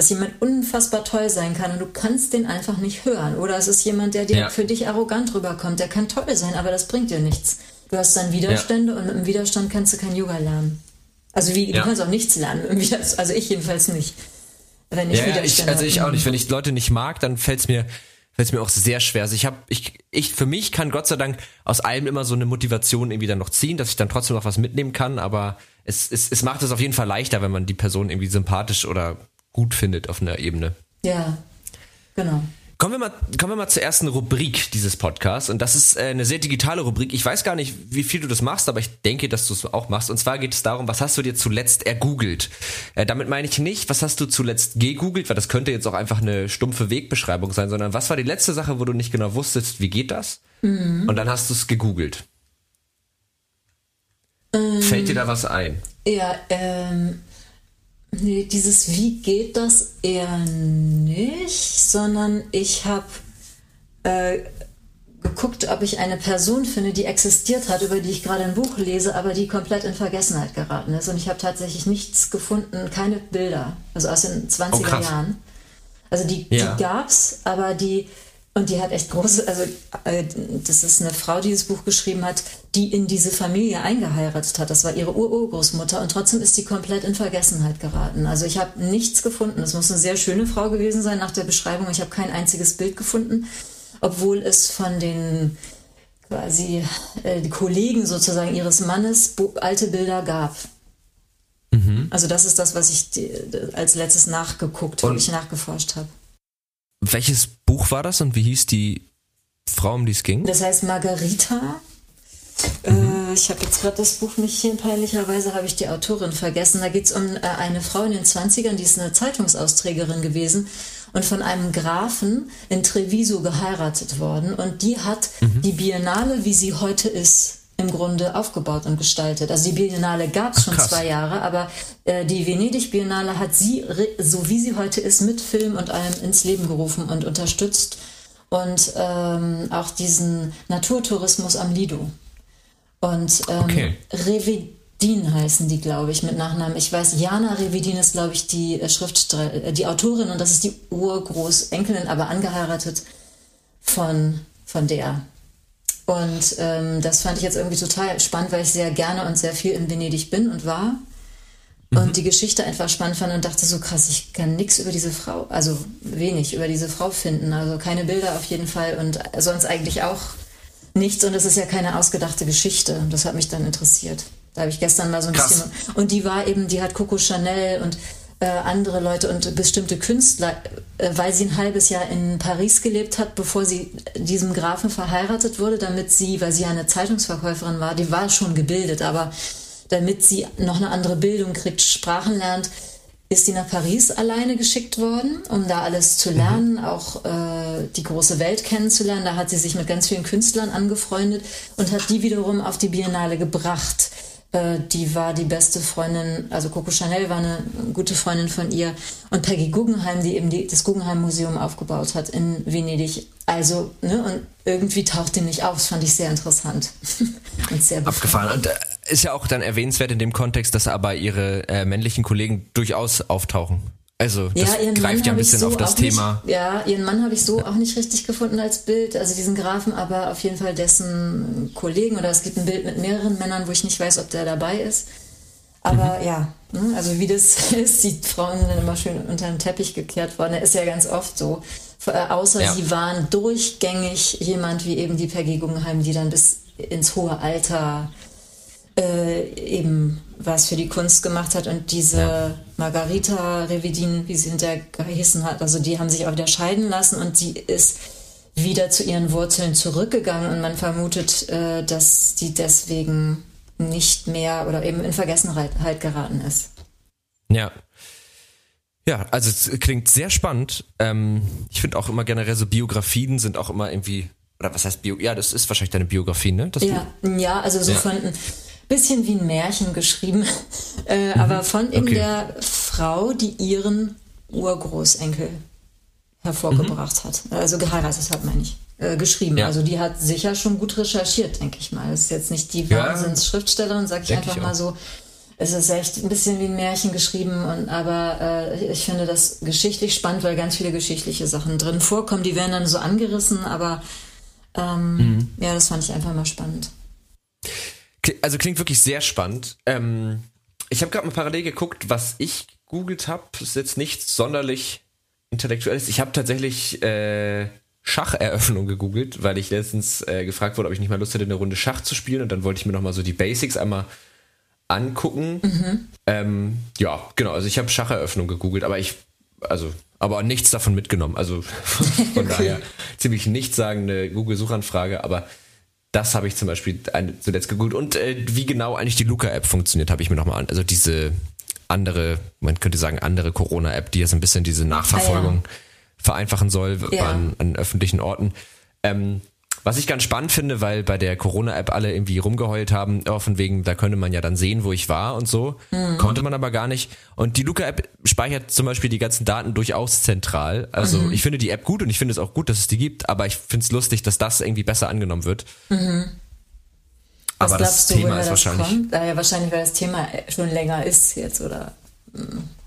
dass jemand unfassbar toll sein kann und du kannst den einfach nicht hören. Oder es ist jemand, der dir ja. für dich arrogant rüberkommt. Der kann toll sein, aber das bringt dir nichts. Du hast dann Widerstände ja. und mit dem Widerstand kannst du kein Yoga lernen. Also wie, ja. du kannst auch nichts lernen. Also ich jedenfalls nicht. Wenn ich ja, Widerstände ich, also ich auch nicht. Wenn ich Leute nicht mag, dann fällt es mir fällt mir auch sehr schwer. Also ich habe, ich, ich, für mich kann Gott sei Dank aus allem immer so eine Motivation irgendwie dann noch ziehen, dass ich dann trotzdem noch was mitnehmen kann, aber es, es, es macht es auf jeden Fall leichter, wenn man die Person irgendwie sympathisch oder gut findet auf einer Ebene. Ja, genau. Kommen wir, mal, kommen wir mal zur ersten Rubrik dieses Podcasts. Und das ist äh, eine sehr digitale Rubrik. Ich weiß gar nicht, wie viel du das machst, aber ich denke, dass du es auch machst. Und zwar geht es darum, was hast du dir zuletzt ergoogelt? Äh, damit meine ich nicht, was hast du zuletzt gegoogelt, weil das könnte jetzt auch einfach eine stumpfe Wegbeschreibung sein, sondern was war die letzte Sache, wo du nicht genau wusstest, wie geht das? Mhm. Und dann hast du es gegoogelt. Ähm, Fällt dir da was ein? Ja, ähm, Nee, dieses Wie geht das eher nicht, sondern ich habe äh, geguckt, ob ich eine Person finde, die existiert hat, über die ich gerade ein Buch lese, aber die komplett in Vergessenheit geraten ist. Und ich habe tatsächlich nichts gefunden, keine Bilder, also aus den 20er oh, Jahren. Also die, ja. die gab's, aber die und die hat echt große, also äh, das ist eine Frau, die das Buch geschrieben hat, die in diese Familie eingeheiratet hat. Das war ihre Urgroßmutter und trotzdem ist die komplett in Vergessenheit geraten. Also ich habe nichts gefunden. Das muss eine sehr schöne Frau gewesen sein nach der Beschreibung. Ich habe kein einziges Bild gefunden, obwohl es von den quasi äh, Kollegen sozusagen ihres Mannes alte Bilder gab. Mhm. Also das ist das, was ich die, als letztes nachgeguckt, wo ich nachgeforscht habe. Welches Buch war das und wie hieß die Frau, um die es ging? Das heißt Margarita. Mhm. Äh, ich habe jetzt gerade das Buch nicht hier. Peinlicherweise habe ich die Autorin vergessen. Da geht es um äh, eine Frau in den 20ern, die ist eine Zeitungsausträgerin gewesen und von einem Grafen in Treviso geheiratet worden. Und die hat mhm. die Biennale, wie sie heute ist, im Grunde aufgebaut und gestaltet. Also die Biennale gab es schon krass. zwei Jahre, aber äh, die Venedig Biennale hat sie, so wie sie heute ist, mit Film und allem ins Leben gerufen und unterstützt. Und ähm, auch diesen Naturtourismus am Lido. Und ähm, okay. Revedin heißen die, glaube ich, mit Nachnamen. Ich weiß, Jana Revedin ist, glaube ich, die äh, Schriftsteller, äh, die Autorin und das ist die Urgroßenkelin, aber angeheiratet von, von der. Und ähm, das fand ich jetzt irgendwie total spannend, weil ich sehr gerne und sehr viel in Venedig bin und war. Mhm. Und die Geschichte einfach spannend fand und dachte so krass, ich kann nichts über diese Frau, also wenig über diese Frau finden. Also keine Bilder auf jeden Fall und sonst eigentlich auch nichts. Und es ist ja keine ausgedachte Geschichte. Das hat mich dann interessiert. Da habe ich gestern mal so ein krass. bisschen. Und die war eben, die hat Coco Chanel und äh, andere Leute und bestimmte Künstler, äh, weil sie ein halbes Jahr in Paris gelebt hat, bevor sie diesem Grafen verheiratet wurde, damit sie, weil sie ja eine Zeitungsverkäuferin war, die war schon gebildet, aber damit sie noch eine andere Bildung kriegt, Sprachen lernt, ist sie nach Paris alleine geschickt worden, um da alles zu lernen, mhm. auch äh, die große Welt kennenzulernen. Da hat sie sich mit ganz vielen Künstlern angefreundet und hat die wiederum auf die Biennale gebracht. Äh, die war die beste Freundin, also Coco Chanel war eine gute Freundin von ihr und Peggy Guggenheim, die eben die, das Guggenheim Museum aufgebaut hat in Venedig. Also, ne, und irgendwie taucht die nicht auf. Das fand ich sehr interessant und sehr. Abgefahren. Und äh, ist ja auch dann erwähnenswert in dem Kontext, dass aber ihre äh, männlichen Kollegen durchaus auftauchen. Also das ja, greift ja ein bisschen so auf das Thema. Nicht, ja, ihren Mann habe ich so auch nicht richtig gefunden als Bild, also diesen Grafen, aber auf jeden Fall dessen Kollegen oder es gibt ein Bild mit mehreren Männern, wo ich nicht weiß, ob der dabei ist. Aber mhm. ja, ne, also wie das ist, die Frauen sind dann immer schön unter den Teppich gekehrt worden. Das ist ja ganz oft so. Äh, außer ja. sie waren durchgängig jemand wie eben die Peggy Guggenheim, die dann bis ins hohe Alter äh, eben was für die Kunst gemacht hat und diese ja. Margarita Revedin, wie sie hinterher geheißen hat, also die haben sich auch wieder scheiden lassen und sie ist wieder zu ihren Wurzeln zurückgegangen und man vermutet, äh, dass die deswegen nicht mehr oder eben in Vergessenheit halt geraten ist. Ja. Ja, also es klingt sehr spannend. Ähm, ich finde auch immer generell so Biografien sind auch immer irgendwie, oder was heißt Bio? Ja, das ist wahrscheinlich deine Biografie, ne? Das ja, ja, also so ja. von bisschen wie ein Märchen geschrieben, äh, mhm. aber von eben okay. der Frau, die ihren Urgroßenkel hervorgebracht mhm. hat. Also geheiratet hat, meine ich. Äh, geschrieben. Ja. Also die hat sicher schon gut recherchiert, denke ich mal. Das ist jetzt nicht die ja. Wahnsinnsschriftstellerin, sag ich einfach ich mal so. Es ist echt ein bisschen wie ein Märchen geschrieben, und, aber äh, ich finde das geschichtlich spannend, weil ganz viele geschichtliche Sachen drin vorkommen. Die werden dann so angerissen, aber ähm, mhm. ja, das fand ich einfach mal spannend also klingt wirklich sehr spannend. Ähm, ich habe gerade mal parallel geguckt, was ich googelt habe. Ist jetzt nichts sonderlich intellektuelles. Ich habe tatsächlich äh, Schacheröffnung gegoogelt, weil ich letztens äh, gefragt wurde, ob ich nicht mal Lust hätte, eine Runde Schach zu spielen. Und dann wollte ich mir nochmal so die Basics einmal angucken. Mhm. Ähm, ja, genau. Also ich habe Schacheröffnung gegoogelt, aber ich, also, aber nichts davon mitgenommen. Also von okay. daher ziemlich nichtssagende Google-Suchanfrage, aber das habe ich zum Beispiel zuletzt gegoogelt. Und äh, wie genau eigentlich die Luca-App funktioniert, habe ich mir nochmal an. Also diese andere, man könnte sagen, andere Corona-App, die ja so ein bisschen diese Nachverfolgung ah, ja. vereinfachen soll ja. an, an, öffentlichen Orten. Ähm, was ich ganz spannend finde, weil bei der Corona-App alle irgendwie rumgeheult haben, oh, von wegen, da könnte man ja dann sehen, wo ich war und so. Mhm. Konnte man aber gar nicht. Und die Luca-App speichert zum Beispiel die ganzen Daten durchaus zentral. Also mhm. ich finde die App gut und ich finde es auch gut, dass es die gibt, aber ich finde es lustig, dass das irgendwie besser angenommen wird. Mhm. Aber das du, Thema ist wahrscheinlich. Kommt? Ja, wahrscheinlich, weil das Thema schon länger ist jetzt, oder?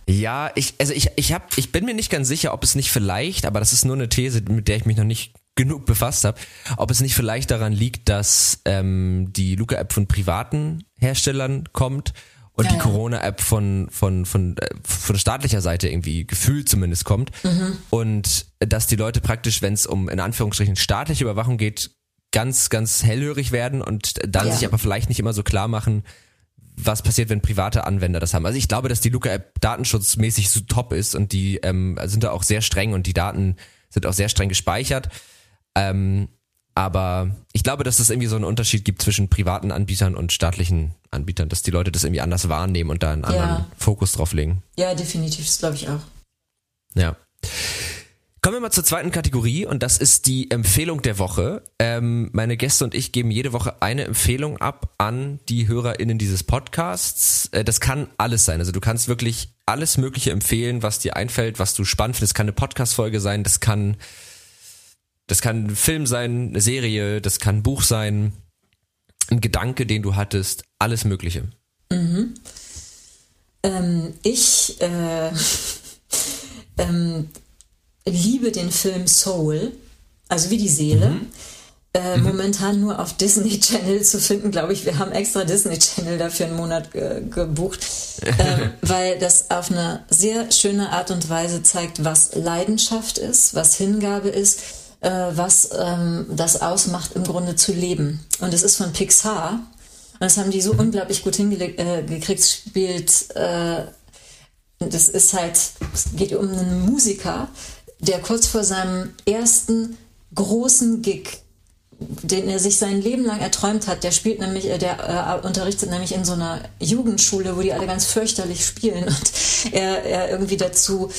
Ja, ich, also ich, ich hab, ich bin mir nicht ganz sicher, ob es nicht vielleicht, aber das ist nur eine These, mit der ich mich noch nicht genug befasst habe, ob es nicht vielleicht daran liegt, dass ähm, die Luca-App von privaten Herstellern kommt und ja, die Corona-App von, von, von, äh, von staatlicher Seite irgendwie gefühlt zumindest kommt. Mhm. Und dass die Leute praktisch, wenn es um in Anführungsstrichen staatliche Überwachung geht, ganz, ganz hellhörig werden und dann ja. sich aber vielleicht nicht immer so klar machen, was passiert, wenn private Anwender das haben. Also ich glaube, dass die Luca-App datenschutzmäßig so top ist und die ähm, sind da auch sehr streng und die Daten sind auch sehr streng gespeichert. Ähm, aber ich glaube, dass es irgendwie so einen Unterschied gibt zwischen privaten Anbietern und staatlichen Anbietern, dass die Leute das irgendwie anders wahrnehmen und da einen anderen ja. Fokus drauf legen. Ja, definitiv, das glaube ich auch. Ja. Kommen wir mal zur zweiten Kategorie und das ist die Empfehlung der Woche. Ähm, meine Gäste und ich geben jede Woche eine Empfehlung ab an die HörerInnen dieses Podcasts. Äh, das kann alles sein. Also du kannst wirklich alles Mögliche empfehlen, was dir einfällt, was du spannend findest. Das kann eine Podcast-Folge sein, das kann das kann ein Film sein, eine Serie, das kann ein Buch sein, ein Gedanke, den du hattest, alles Mögliche. Mhm. Ähm, ich äh, ähm, liebe den Film Soul, also wie die Seele. Mhm. Äh, mhm. Momentan nur auf Disney Channel zu finden, glaube ich. Wir haben extra Disney Channel dafür einen Monat ge gebucht, äh, weil das auf eine sehr schöne Art und Weise zeigt, was Leidenschaft ist, was Hingabe ist äh, was ähm, das ausmacht, im Grunde zu leben. Und es ist von Pixar. Und das haben die so unglaublich gut hingekriegt. Äh, spielt, äh, das ist halt, es geht um einen Musiker, der kurz vor seinem ersten großen Gig den er sich sein Leben lang erträumt hat. Der spielt nämlich, äh, der äh, unterrichtet nämlich in so einer Jugendschule, wo die alle ganz fürchterlich spielen und er, er irgendwie dazu,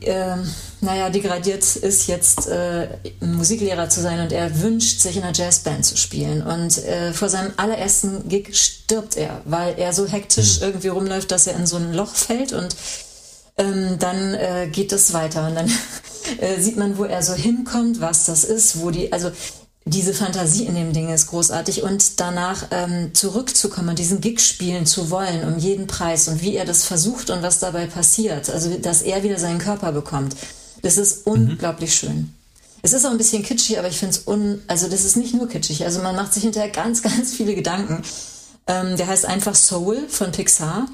äh, naja, degradiert ist, jetzt äh, Musiklehrer zu sein und er wünscht sich in einer Jazzband zu spielen. Und äh, vor seinem allerersten Gig stirbt er, weil er so hektisch mhm. irgendwie rumläuft, dass er in so ein Loch fällt und ähm, dann äh, geht es weiter und dann äh, sieht man, wo er so hinkommt, was das ist, wo die, also diese Fantasie in dem Ding ist großartig und danach ähm, zurückzukommen und diesen Gig spielen zu wollen um jeden Preis und wie er das versucht und was dabei passiert, also dass er wieder seinen Körper bekommt, das ist mhm. unglaublich schön. Es ist auch ein bisschen kitschig, aber ich finde es un, also das ist nicht nur kitschig, also man macht sich hinterher ganz, ganz viele Gedanken. Ähm, der heißt einfach Soul von Pixar.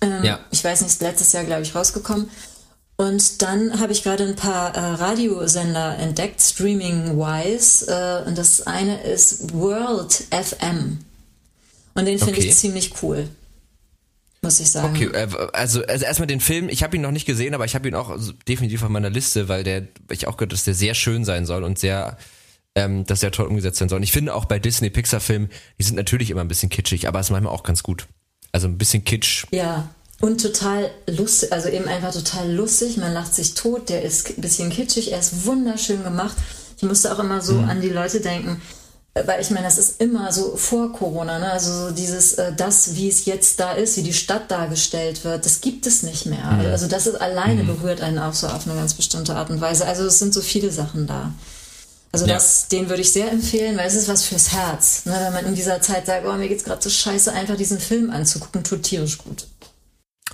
Ähm, ja. Ich weiß nicht, ist letztes Jahr, glaube ich, rausgekommen. Und dann habe ich gerade ein paar äh, Radiosender entdeckt, streaming-wise. Äh, und das eine ist World FM. Und den finde okay. ich ziemlich cool. Muss ich sagen. Okay, äh, also, also erstmal den Film, ich habe ihn noch nicht gesehen, aber ich habe ihn auch definitiv auf meiner Liste, weil der, ich auch gehört, dass der sehr schön sein soll und sehr, ähm, dass der toll umgesetzt sein soll. Und ich finde auch bei Disney Pixar Filmen, die sind natürlich immer ein bisschen kitschig, aber es ist manchmal auch ganz gut. Also ein bisschen Kitsch. Ja, und total lustig, also eben einfach total lustig. Man lacht sich tot, der ist ein bisschen kitschig, er ist wunderschön gemacht. Ich musste auch immer so mhm. an die Leute denken, äh, weil ich meine, das ist immer so vor Corona, ne? also so dieses, äh, das, wie es jetzt da ist, wie die Stadt dargestellt wird, das gibt es nicht mehr. Mhm. Also das ist alleine mhm. berührt einen auch so auf eine ganz bestimmte Art und Weise. Also es sind so viele Sachen da. Also ja. das, den würde ich sehr empfehlen, weil es ist was fürs Herz. Ne? Wenn man in dieser Zeit sagt, oh, mir geht's gerade so scheiße, einfach diesen Film anzugucken, tut tierisch gut.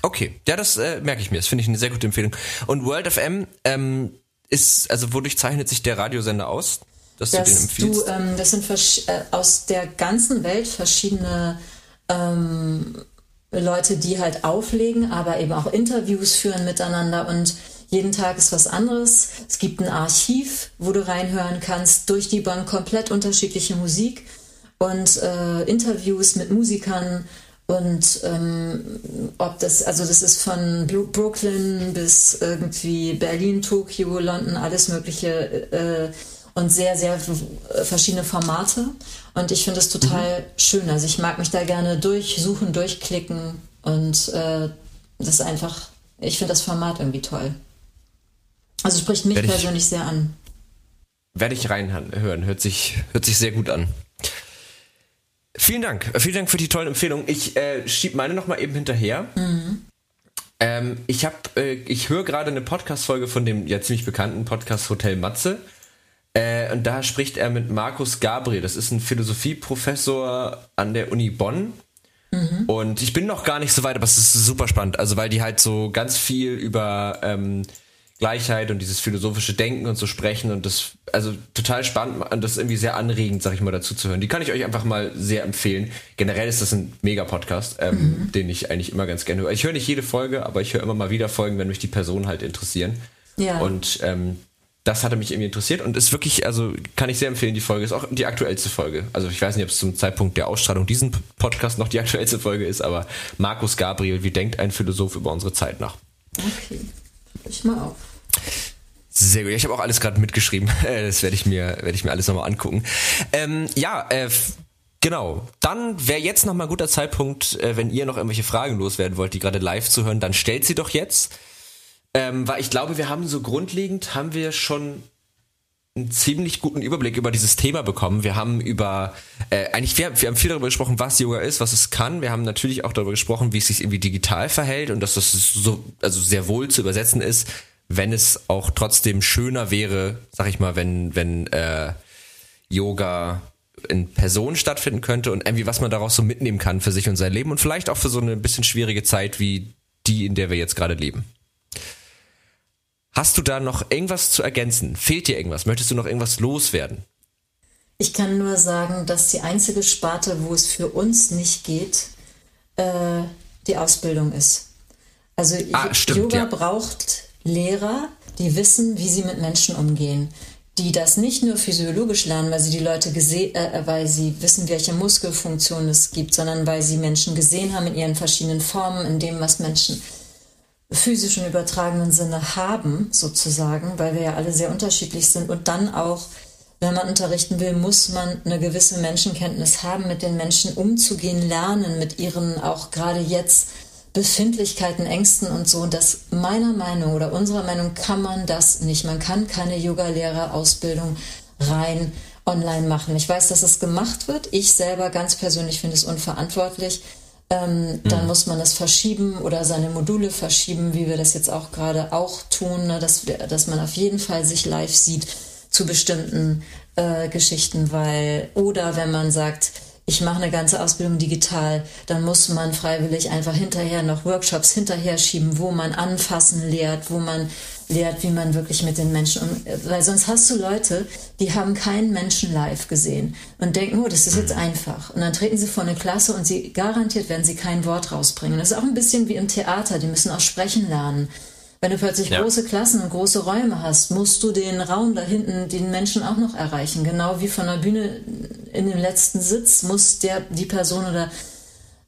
Okay, ja, das äh, merke ich mir. Das finde ich eine sehr gute Empfehlung. Und World FM ähm, ist, also wodurch zeichnet sich der Radiosender aus, dass, dass du den empfiehlst? Du, ähm, das sind äh, aus der ganzen Welt verschiedene ähm, Leute, die halt auflegen, aber eben auch Interviews führen miteinander und jeden Tag ist was anderes. Es gibt ein Archiv, wo du reinhören kannst, durch die Bank komplett unterschiedliche Musik und äh, Interviews mit Musikern, und ähm, ob das, also das ist von Brooklyn bis irgendwie Berlin, Tokio, London, alles Mögliche äh, und sehr, sehr verschiedene Formate. Und ich finde es total mhm. schön. Also ich mag mich da gerne durchsuchen, durchklicken und äh, das ist einfach, ich finde das Format irgendwie toll. Also spricht mich persönlich sehr an. Werde ich reinhören, hört sich, hört sich sehr gut an. Vielen Dank. Vielen Dank für die tollen Empfehlungen. Ich äh, schieb meine noch mal eben hinterher. Mhm. Ähm, ich habe, äh, ich höre gerade eine Podcast-Folge von dem ja ziemlich bekannten Podcast Hotel Matze. Äh, und da spricht er mit Markus Gabriel. Das ist ein Philosophieprofessor an der Uni Bonn. Mhm. Und ich bin noch gar nicht so weit, aber es ist super spannend. Also weil die halt so ganz viel über ähm, Gleichheit und dieses philosophische Denken und so sprechen und das, also total spannend und das ist irgendwie sehr anregend, sag ich mal, dazu zu hören. Die kann ich euch einfach mal sehr empfehlen. Generell ist das ein Mega-Podcast, ähm, mhm. den ich eigentlich immer ganz gerne höre. Ich höre nicht jede Folge, aber ich höre immer mal wieder Folgen, wenn mich die Personen halt interessieren. Ja. Und ähm, das hatte mich irgendwie interessiert und ist wirklich, also kann ich sehr empfehlen, die Folge ist auch die aktuellste Folge. Also ich weiß nicht, ob es zum Zeitpunkt der Ausstrahlung diesen Podcast noch die aktuellste Folge ist, aber Markus Gabriel, wie denkt ein Philosoph über unsere Zeit nach? Okay. Ich mal auf. Sehr gut. Ich habe auch alles gerade mitgeschrieben. Das werde ich mir werde ich mir alles nochmal angucken. Ähm, ja, äh, genau. Dann wäre jetzt nochmal ein guter Zeitpunkt, äh, wenn ihr noch irgendwelche Fragen loswerden wollt, die gerade live zu hören, dann stellt sie doch jetzt. Ähm, weil ich glaube, wir haben so grundlegend haben wir schon einen ziemlich guten Überblick über dieses Thema bekommen. Wir haben über, äh, eigentlich, wir, wir haben viel darüber gesprochen, was Yoga ist, was es kann. Wir haben natürlich auch darüber gesprochen, wie es sich irgendwie digital verhält und dass das so, also sehr wohl zu übersetzen ist, wenn es auch trotzdem schöner wäre, sag ich mal, wenn, wenn äh, Yoga in Person stattfinden könnte und irgendwie, was man daraus so mitnehmen kann für sich und sein Leben und vielleicht auch für so eine bisschen schwierige Zeit wie die, in der wir jetzt gerade leben. Hast du da noch irgendwas zu ergänzen? Fehlt dir irgendwas? Möchtest du noch irgendwas loswerden? Ich kann nur sagen, dass die einzige Sparte, wo es für uns nicht geht, äh, die Ausbildung ist. Also ah, stimmt, Yoga ja. braucht Lehrer, die wissen, wie sie mit Menschen umgehen, die das nicht nur physiologisch lernen, weil sie die Leute gesehen, äh, äh, weil sie wissen, welche Muskelfunktion es gibt, sondern weil sie Menschen gesehen haben in ihren verschiedenen Formen, in dem, was Menschen physischen übertragenen Sinne haben, sozusagen, weil wir ja alle sehr unterschiedlich sind. Und dann auch wenn man unterrichten will, muss man eine gewisse Menschenkenntnis haben, mit den Menschen umzugehen, lernen, mit ihren auch gerade jetzt Befindlichkeiten, Ängsten und so. Und das meiner Meinung oder unserer Meinung kann man das nicht. Man kann keine Yoga-Lehrerausbildung rein online machen. Ich weiß, dass es gemacht wird. Ich selber ganz persönlich finde es unverantwortlich. Ähm, mhm. Dann muss man es verschieben oder seine Module verschieben, wie wir das jetzt auch gerade auch tun, ne? dass, dass man auf jeden Fall sich live sieht zu bestimmten äh, Geschichten, weil, oder wenn man sagt, ich mache eine ganze Ausbildung digital, dann muss man freiwillig einfach hinterher noch Workshops hinterher schieben, wo man anfassen lehrt, wo man lehrt, wie man wirklich mit den Menschen um, weil sonst hast du Leute, die haben keinen Menschen live gesehen und denken, oh, das ist jetzt einfach. Und dann treten sie vor eine Klasse und sie garantiert werden sie kein Wort rausbringen. Das ist auch ein bisschen wie im Theater, die müssen auch sprechen lernen. Wenn du plötzlich ja. große Klassen und große Räume hast, musst du den Raum da hinten, den Menschen auch noch erreichen. Genau wie von der Bühne in dem letzten Sitz muss der, die Person oder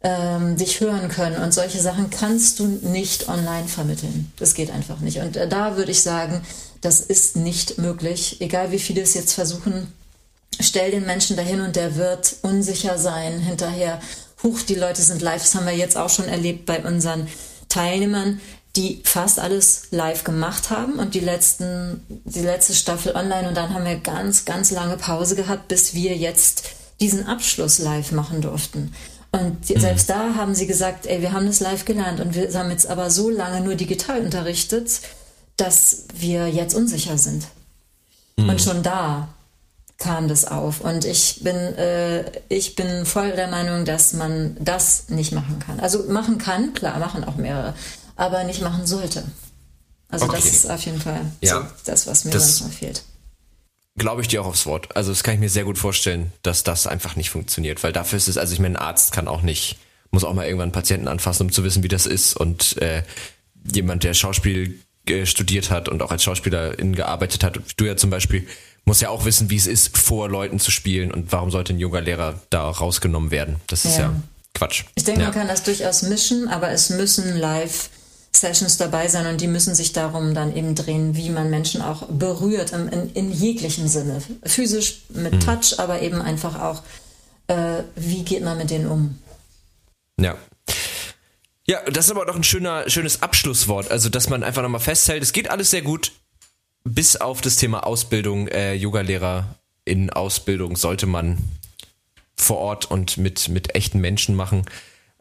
ähm, dich hören können. Und solche Sachen kannst du nicht online vermitteln. Das geht einfach nicht. Und äh, da würde ich sagen, das ist nicht möglich. Egal wie viele es jetzt versuchen, stell den Menschen dahin und der wird unsicher sein hinterher. Huch, die Leute sind live. Das haben wir jetzt auch schon erlebt bei unseren Teilnehmern die fast alles live gemacht haben und die letzten, die letzte Staffel online und dann haben wir ganz, ganz lange Pause gehabt, bis wir jetzt diesen Abschluss live machen durften. Und mhm. selbst da haben sie gesagt, ey, wir haben das live gelernt und wir haben jetzt aber so lange nur digital unterrichtet, dass wir jetzt unsicher sind. Mhm. Und schon da kam das auf. Und ich bin, äh, ich bin voll der Meinung, dass man das nicht machen kann. Also machen kann, klar, machen auch mehrere aber nicht machen sollte. Also okay. das ist auf jeden Fall ja, das, was mir das manchmal fehlt. Glaube ich dir auch aufs Wort. Also das kann ich mir sehr gut vorstellen, dass das einfach nicht funktioniert, weil dafür ist es, also ich meine, ein Arzt kann auch nicht, muss auch mal irgendwann einen Patienten anfassen, um zu wissen, wie das ist und äh, jemand, der Schauspiel äh, studiert hat und auch als Schauspielerin gearbeitet hat, du ja zum Beispiel, muss ja auch wissen, wie es ist, vor Leuten zu spielen und warum sollte ein junger Lehrer da rausgenommen werden. Das ist ja, ja Quatsch. Ich denke, ja. man kann das durchaus mischen, aber es müssen live Sessions dabei sein und die müssen sich darum dann eben drehen, wie man Menschen auch berührt, in, in, in jeglichem Sinne. Physisch mit mhm. Touch, aber eben einfach auch, äh, wie geht man mit denen um. Ja. Ja, das ist aber doch ein schöner, schönes Abschlusswort. Also, dass man einfach nochmal festhält, es geht alles sehr gut, bis auf das Thema Ausbildung. Äh, Yogalehrer in Ausbildung sollte man vor Ort und mit, mit echten Menschen machen.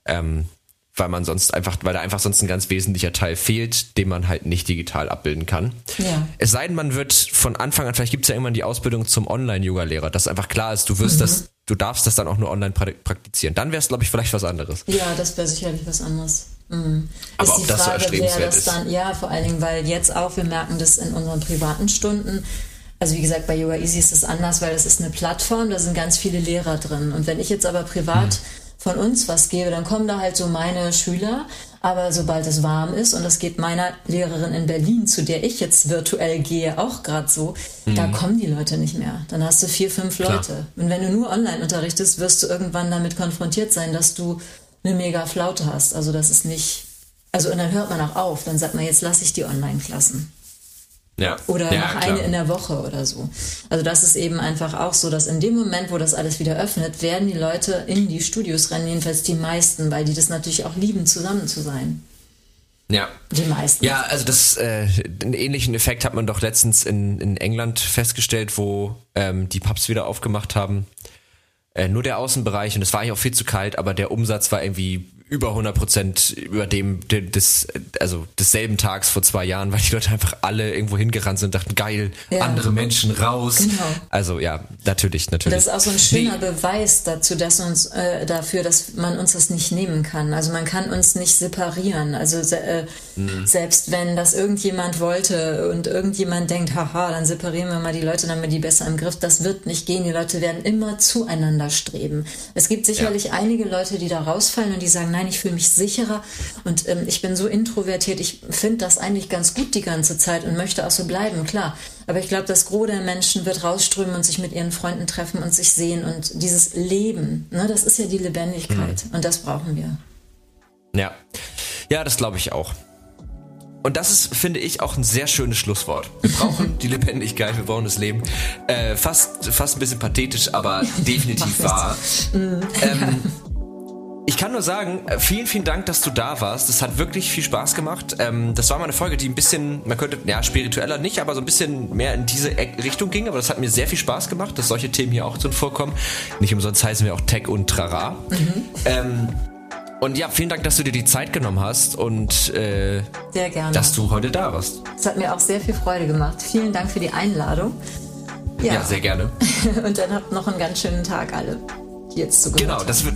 Ähm, weil man sonst einfach, weil da einfach sonst ein ganz wesentlicher Teil fehlt, den man halt nicht digital abbilden kann. Ja. Es sei denn, man wird von Anfang an, vielleicht gibt es ja irgendwann die Ausbildung zum Online-Yoga-Lehrer, dass einfach klar ist, du wirst mhm. das, du darfst das dann auch nur online praktizieren. Dann wäre es, glaube ich, vielleicht was anderes. Ja, das wäre sicherlich was anderes. Mhm. Aber ist ob das Frage, so erstrebenswert das dann, Ja, vor allen Dingen, weil jetzt auch, wir merken das in unseren privaten Stunden, also wie gesagt, bei Yoga Easy ist es anders, weil es ist eine Plattform, da sind ganz viele Lehrer drin. Und wenn ich jetzt aber privat mhm von uns was gebe, dann kommen da halt so meine Schüler. Aber sobald es warm ist, und das geht meiner Lehrerin in Berlin, zu der ich jetzt virtuell gehe, auch gerade so, mhm. da kommen die Leute nicht mehr. Dann hast du vier, fünf Leute. Klar. Und wenn du nur online unterrichtest, wirst du irgendwann damit konfrontiert sein, dass du eine mega Flaute hast. Also das ist nicht, also und dann hört man auch auf. Dann sagt man, jetzt lasse ich die Online-Klassen. Ja. Oder ja, noch eine in der Woche oder so. Also das ist eben einfach auch so, dass in dem Moment, wo das alles wieder öffnet, werden die Leute in die Studios rennen, jedenfalls die meisten, weil die das natürlich auch lieben, zusammen zu sein. Ja. Die meisten. Ja, also das, äh, einen ähnlichen Effekt hat man doch letztens in, in England festgestellt, wo ähm, die Pubs wieder aufgemacht haben. Äh, nur der Außenbereich und es war eigentlich auch viel zu kalt, aber der Umsatz war irgendwie über 100 Prozent über dem des also desselben Tags vor zwei Jahren, weil die Leute einfach alle irgendwo hingerannt sind, und dachten geil, ja. andere Menschen raus. Genau. Also ja, natürlich, natürlich. Das ist auch so ein schöner nee. Beweis dazu, dass uns äh, dafür, dass man uns das nicht nehmen kann. Also man kann uns nicht separieren. Also äh, mhm. selbst wenn das irgendjemand wollte und irgendjemand denkt, haha, dann separieren wir mal die Leute, dann haben wir die besser im Griff. Das wird nicht gehen. Die Leute werden immer zueinander streben. Es gibt sicherlich ja. einige Leute, die da rausfallen und die sagen nein, ich fühle mich sicherer und ähm, ich bin so introvertiert, ich finde das eigentlich ganz gut die ganze Zeit und möchte auch so bleiben, klar. Aber ich glaube, das Gros der Menschen wird rausströmen und sich mit ihren Freunden treffen und sich sehen und dieses Leben, ne, das ist ja die Lebendigkeit mhm. und das brauchen wir. Ja, ja, das glaube ich auch. und das ist, finde ich, auch ein sehr schönes Schlusswort. Wir brauchen die Lebendigkeit, wir brauchen das Leben. Äh, fast, fast ein bisschen pathetisch, aber definitiv wahr. ähm, ich kann nur sagen, äh, vielen, vielen Dank, dass du da warst. Das hat wirklich viel Spaß gemacht. Ähm, das war mal eine Folge, die ein bisschen, man könnte, ja, spiritueller nicht, aber so ein bisschen mehr in diese Richtung ging. Aber das hat mir sehr viel Spaß gemacht, dass solche Themen hier auch drin vorkommen. Nicht umsonst heißen wir auch Tech und Trara. Mhm. Ähm, und ja, vielen Dank, dass du dir die Zeit genommen hast und äh, sehr gerne. dass du heute da warst. Es hat mir auch sehr viel Freude gemacht. Vielen Dank für die Einladung. Ja, ja sehr gerne. und dann habt noch einen ganz schönen Tag alle, die jetzt zugehört Genau, das wird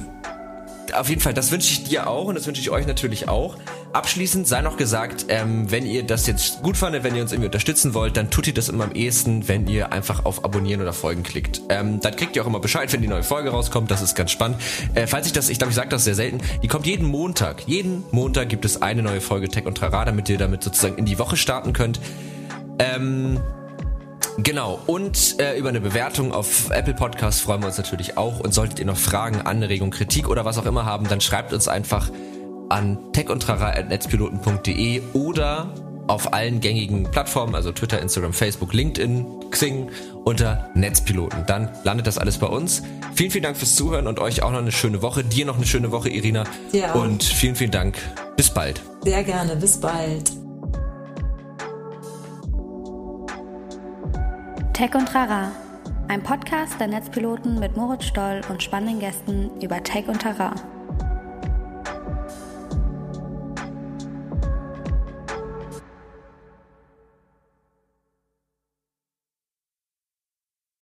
auf jeden Fall, das wünsche ich dir auch und das wünsche ich euch natürlich auch. Abschließend sei noch gesagt, ähm, wenn ihr das jetzt gut fandet, wenn ihr uns irgendwie unterstützen wollt, dann tut ihr das immer am ehesten, wenn ihr einfach auf Abonnieren oder Folgen klickt. Ähm, dann kriegt ihr auch immer Bescheid, wenn die neue Folge rauskommt. Das ist ganz spannend. Äh, falls ich das, ich glaube, ich sage das sehr selten, die kommt jeden Montag. Jeden Montag gibt es eine neue Folge Tech und Trara, damit ihr damit sozusagen in die Woche starten könnt. Ähm, Genau, und äh, über eine Bewertung auf Apple Podcasts freuen wir uns natürlich auch. Und solltet ihr noch Fragen, Anregungen, Kritik oder was auch immer haben, dann schreibt uns einfach an techundtrara.netzpiloten.de oder auf allen gängigen Plattformen, also Twitter, Instagram, Facebook, LinkedIn, Xing unter Netzpiloten. Dann landet das alles bei uns. Vielen, vielen Dank fürs Zuhören und euch auch noch eine schöne Woche. Dir noch eine schöne Woche, Irina. Ja. Und vielen, vielen Dank. Bis bald. Sehr gerne. Bis bald. Tech und Trara, ein Podcast der Netzpiloten mit Moritz Stoll und spannenden Gästen über Tech und Trara.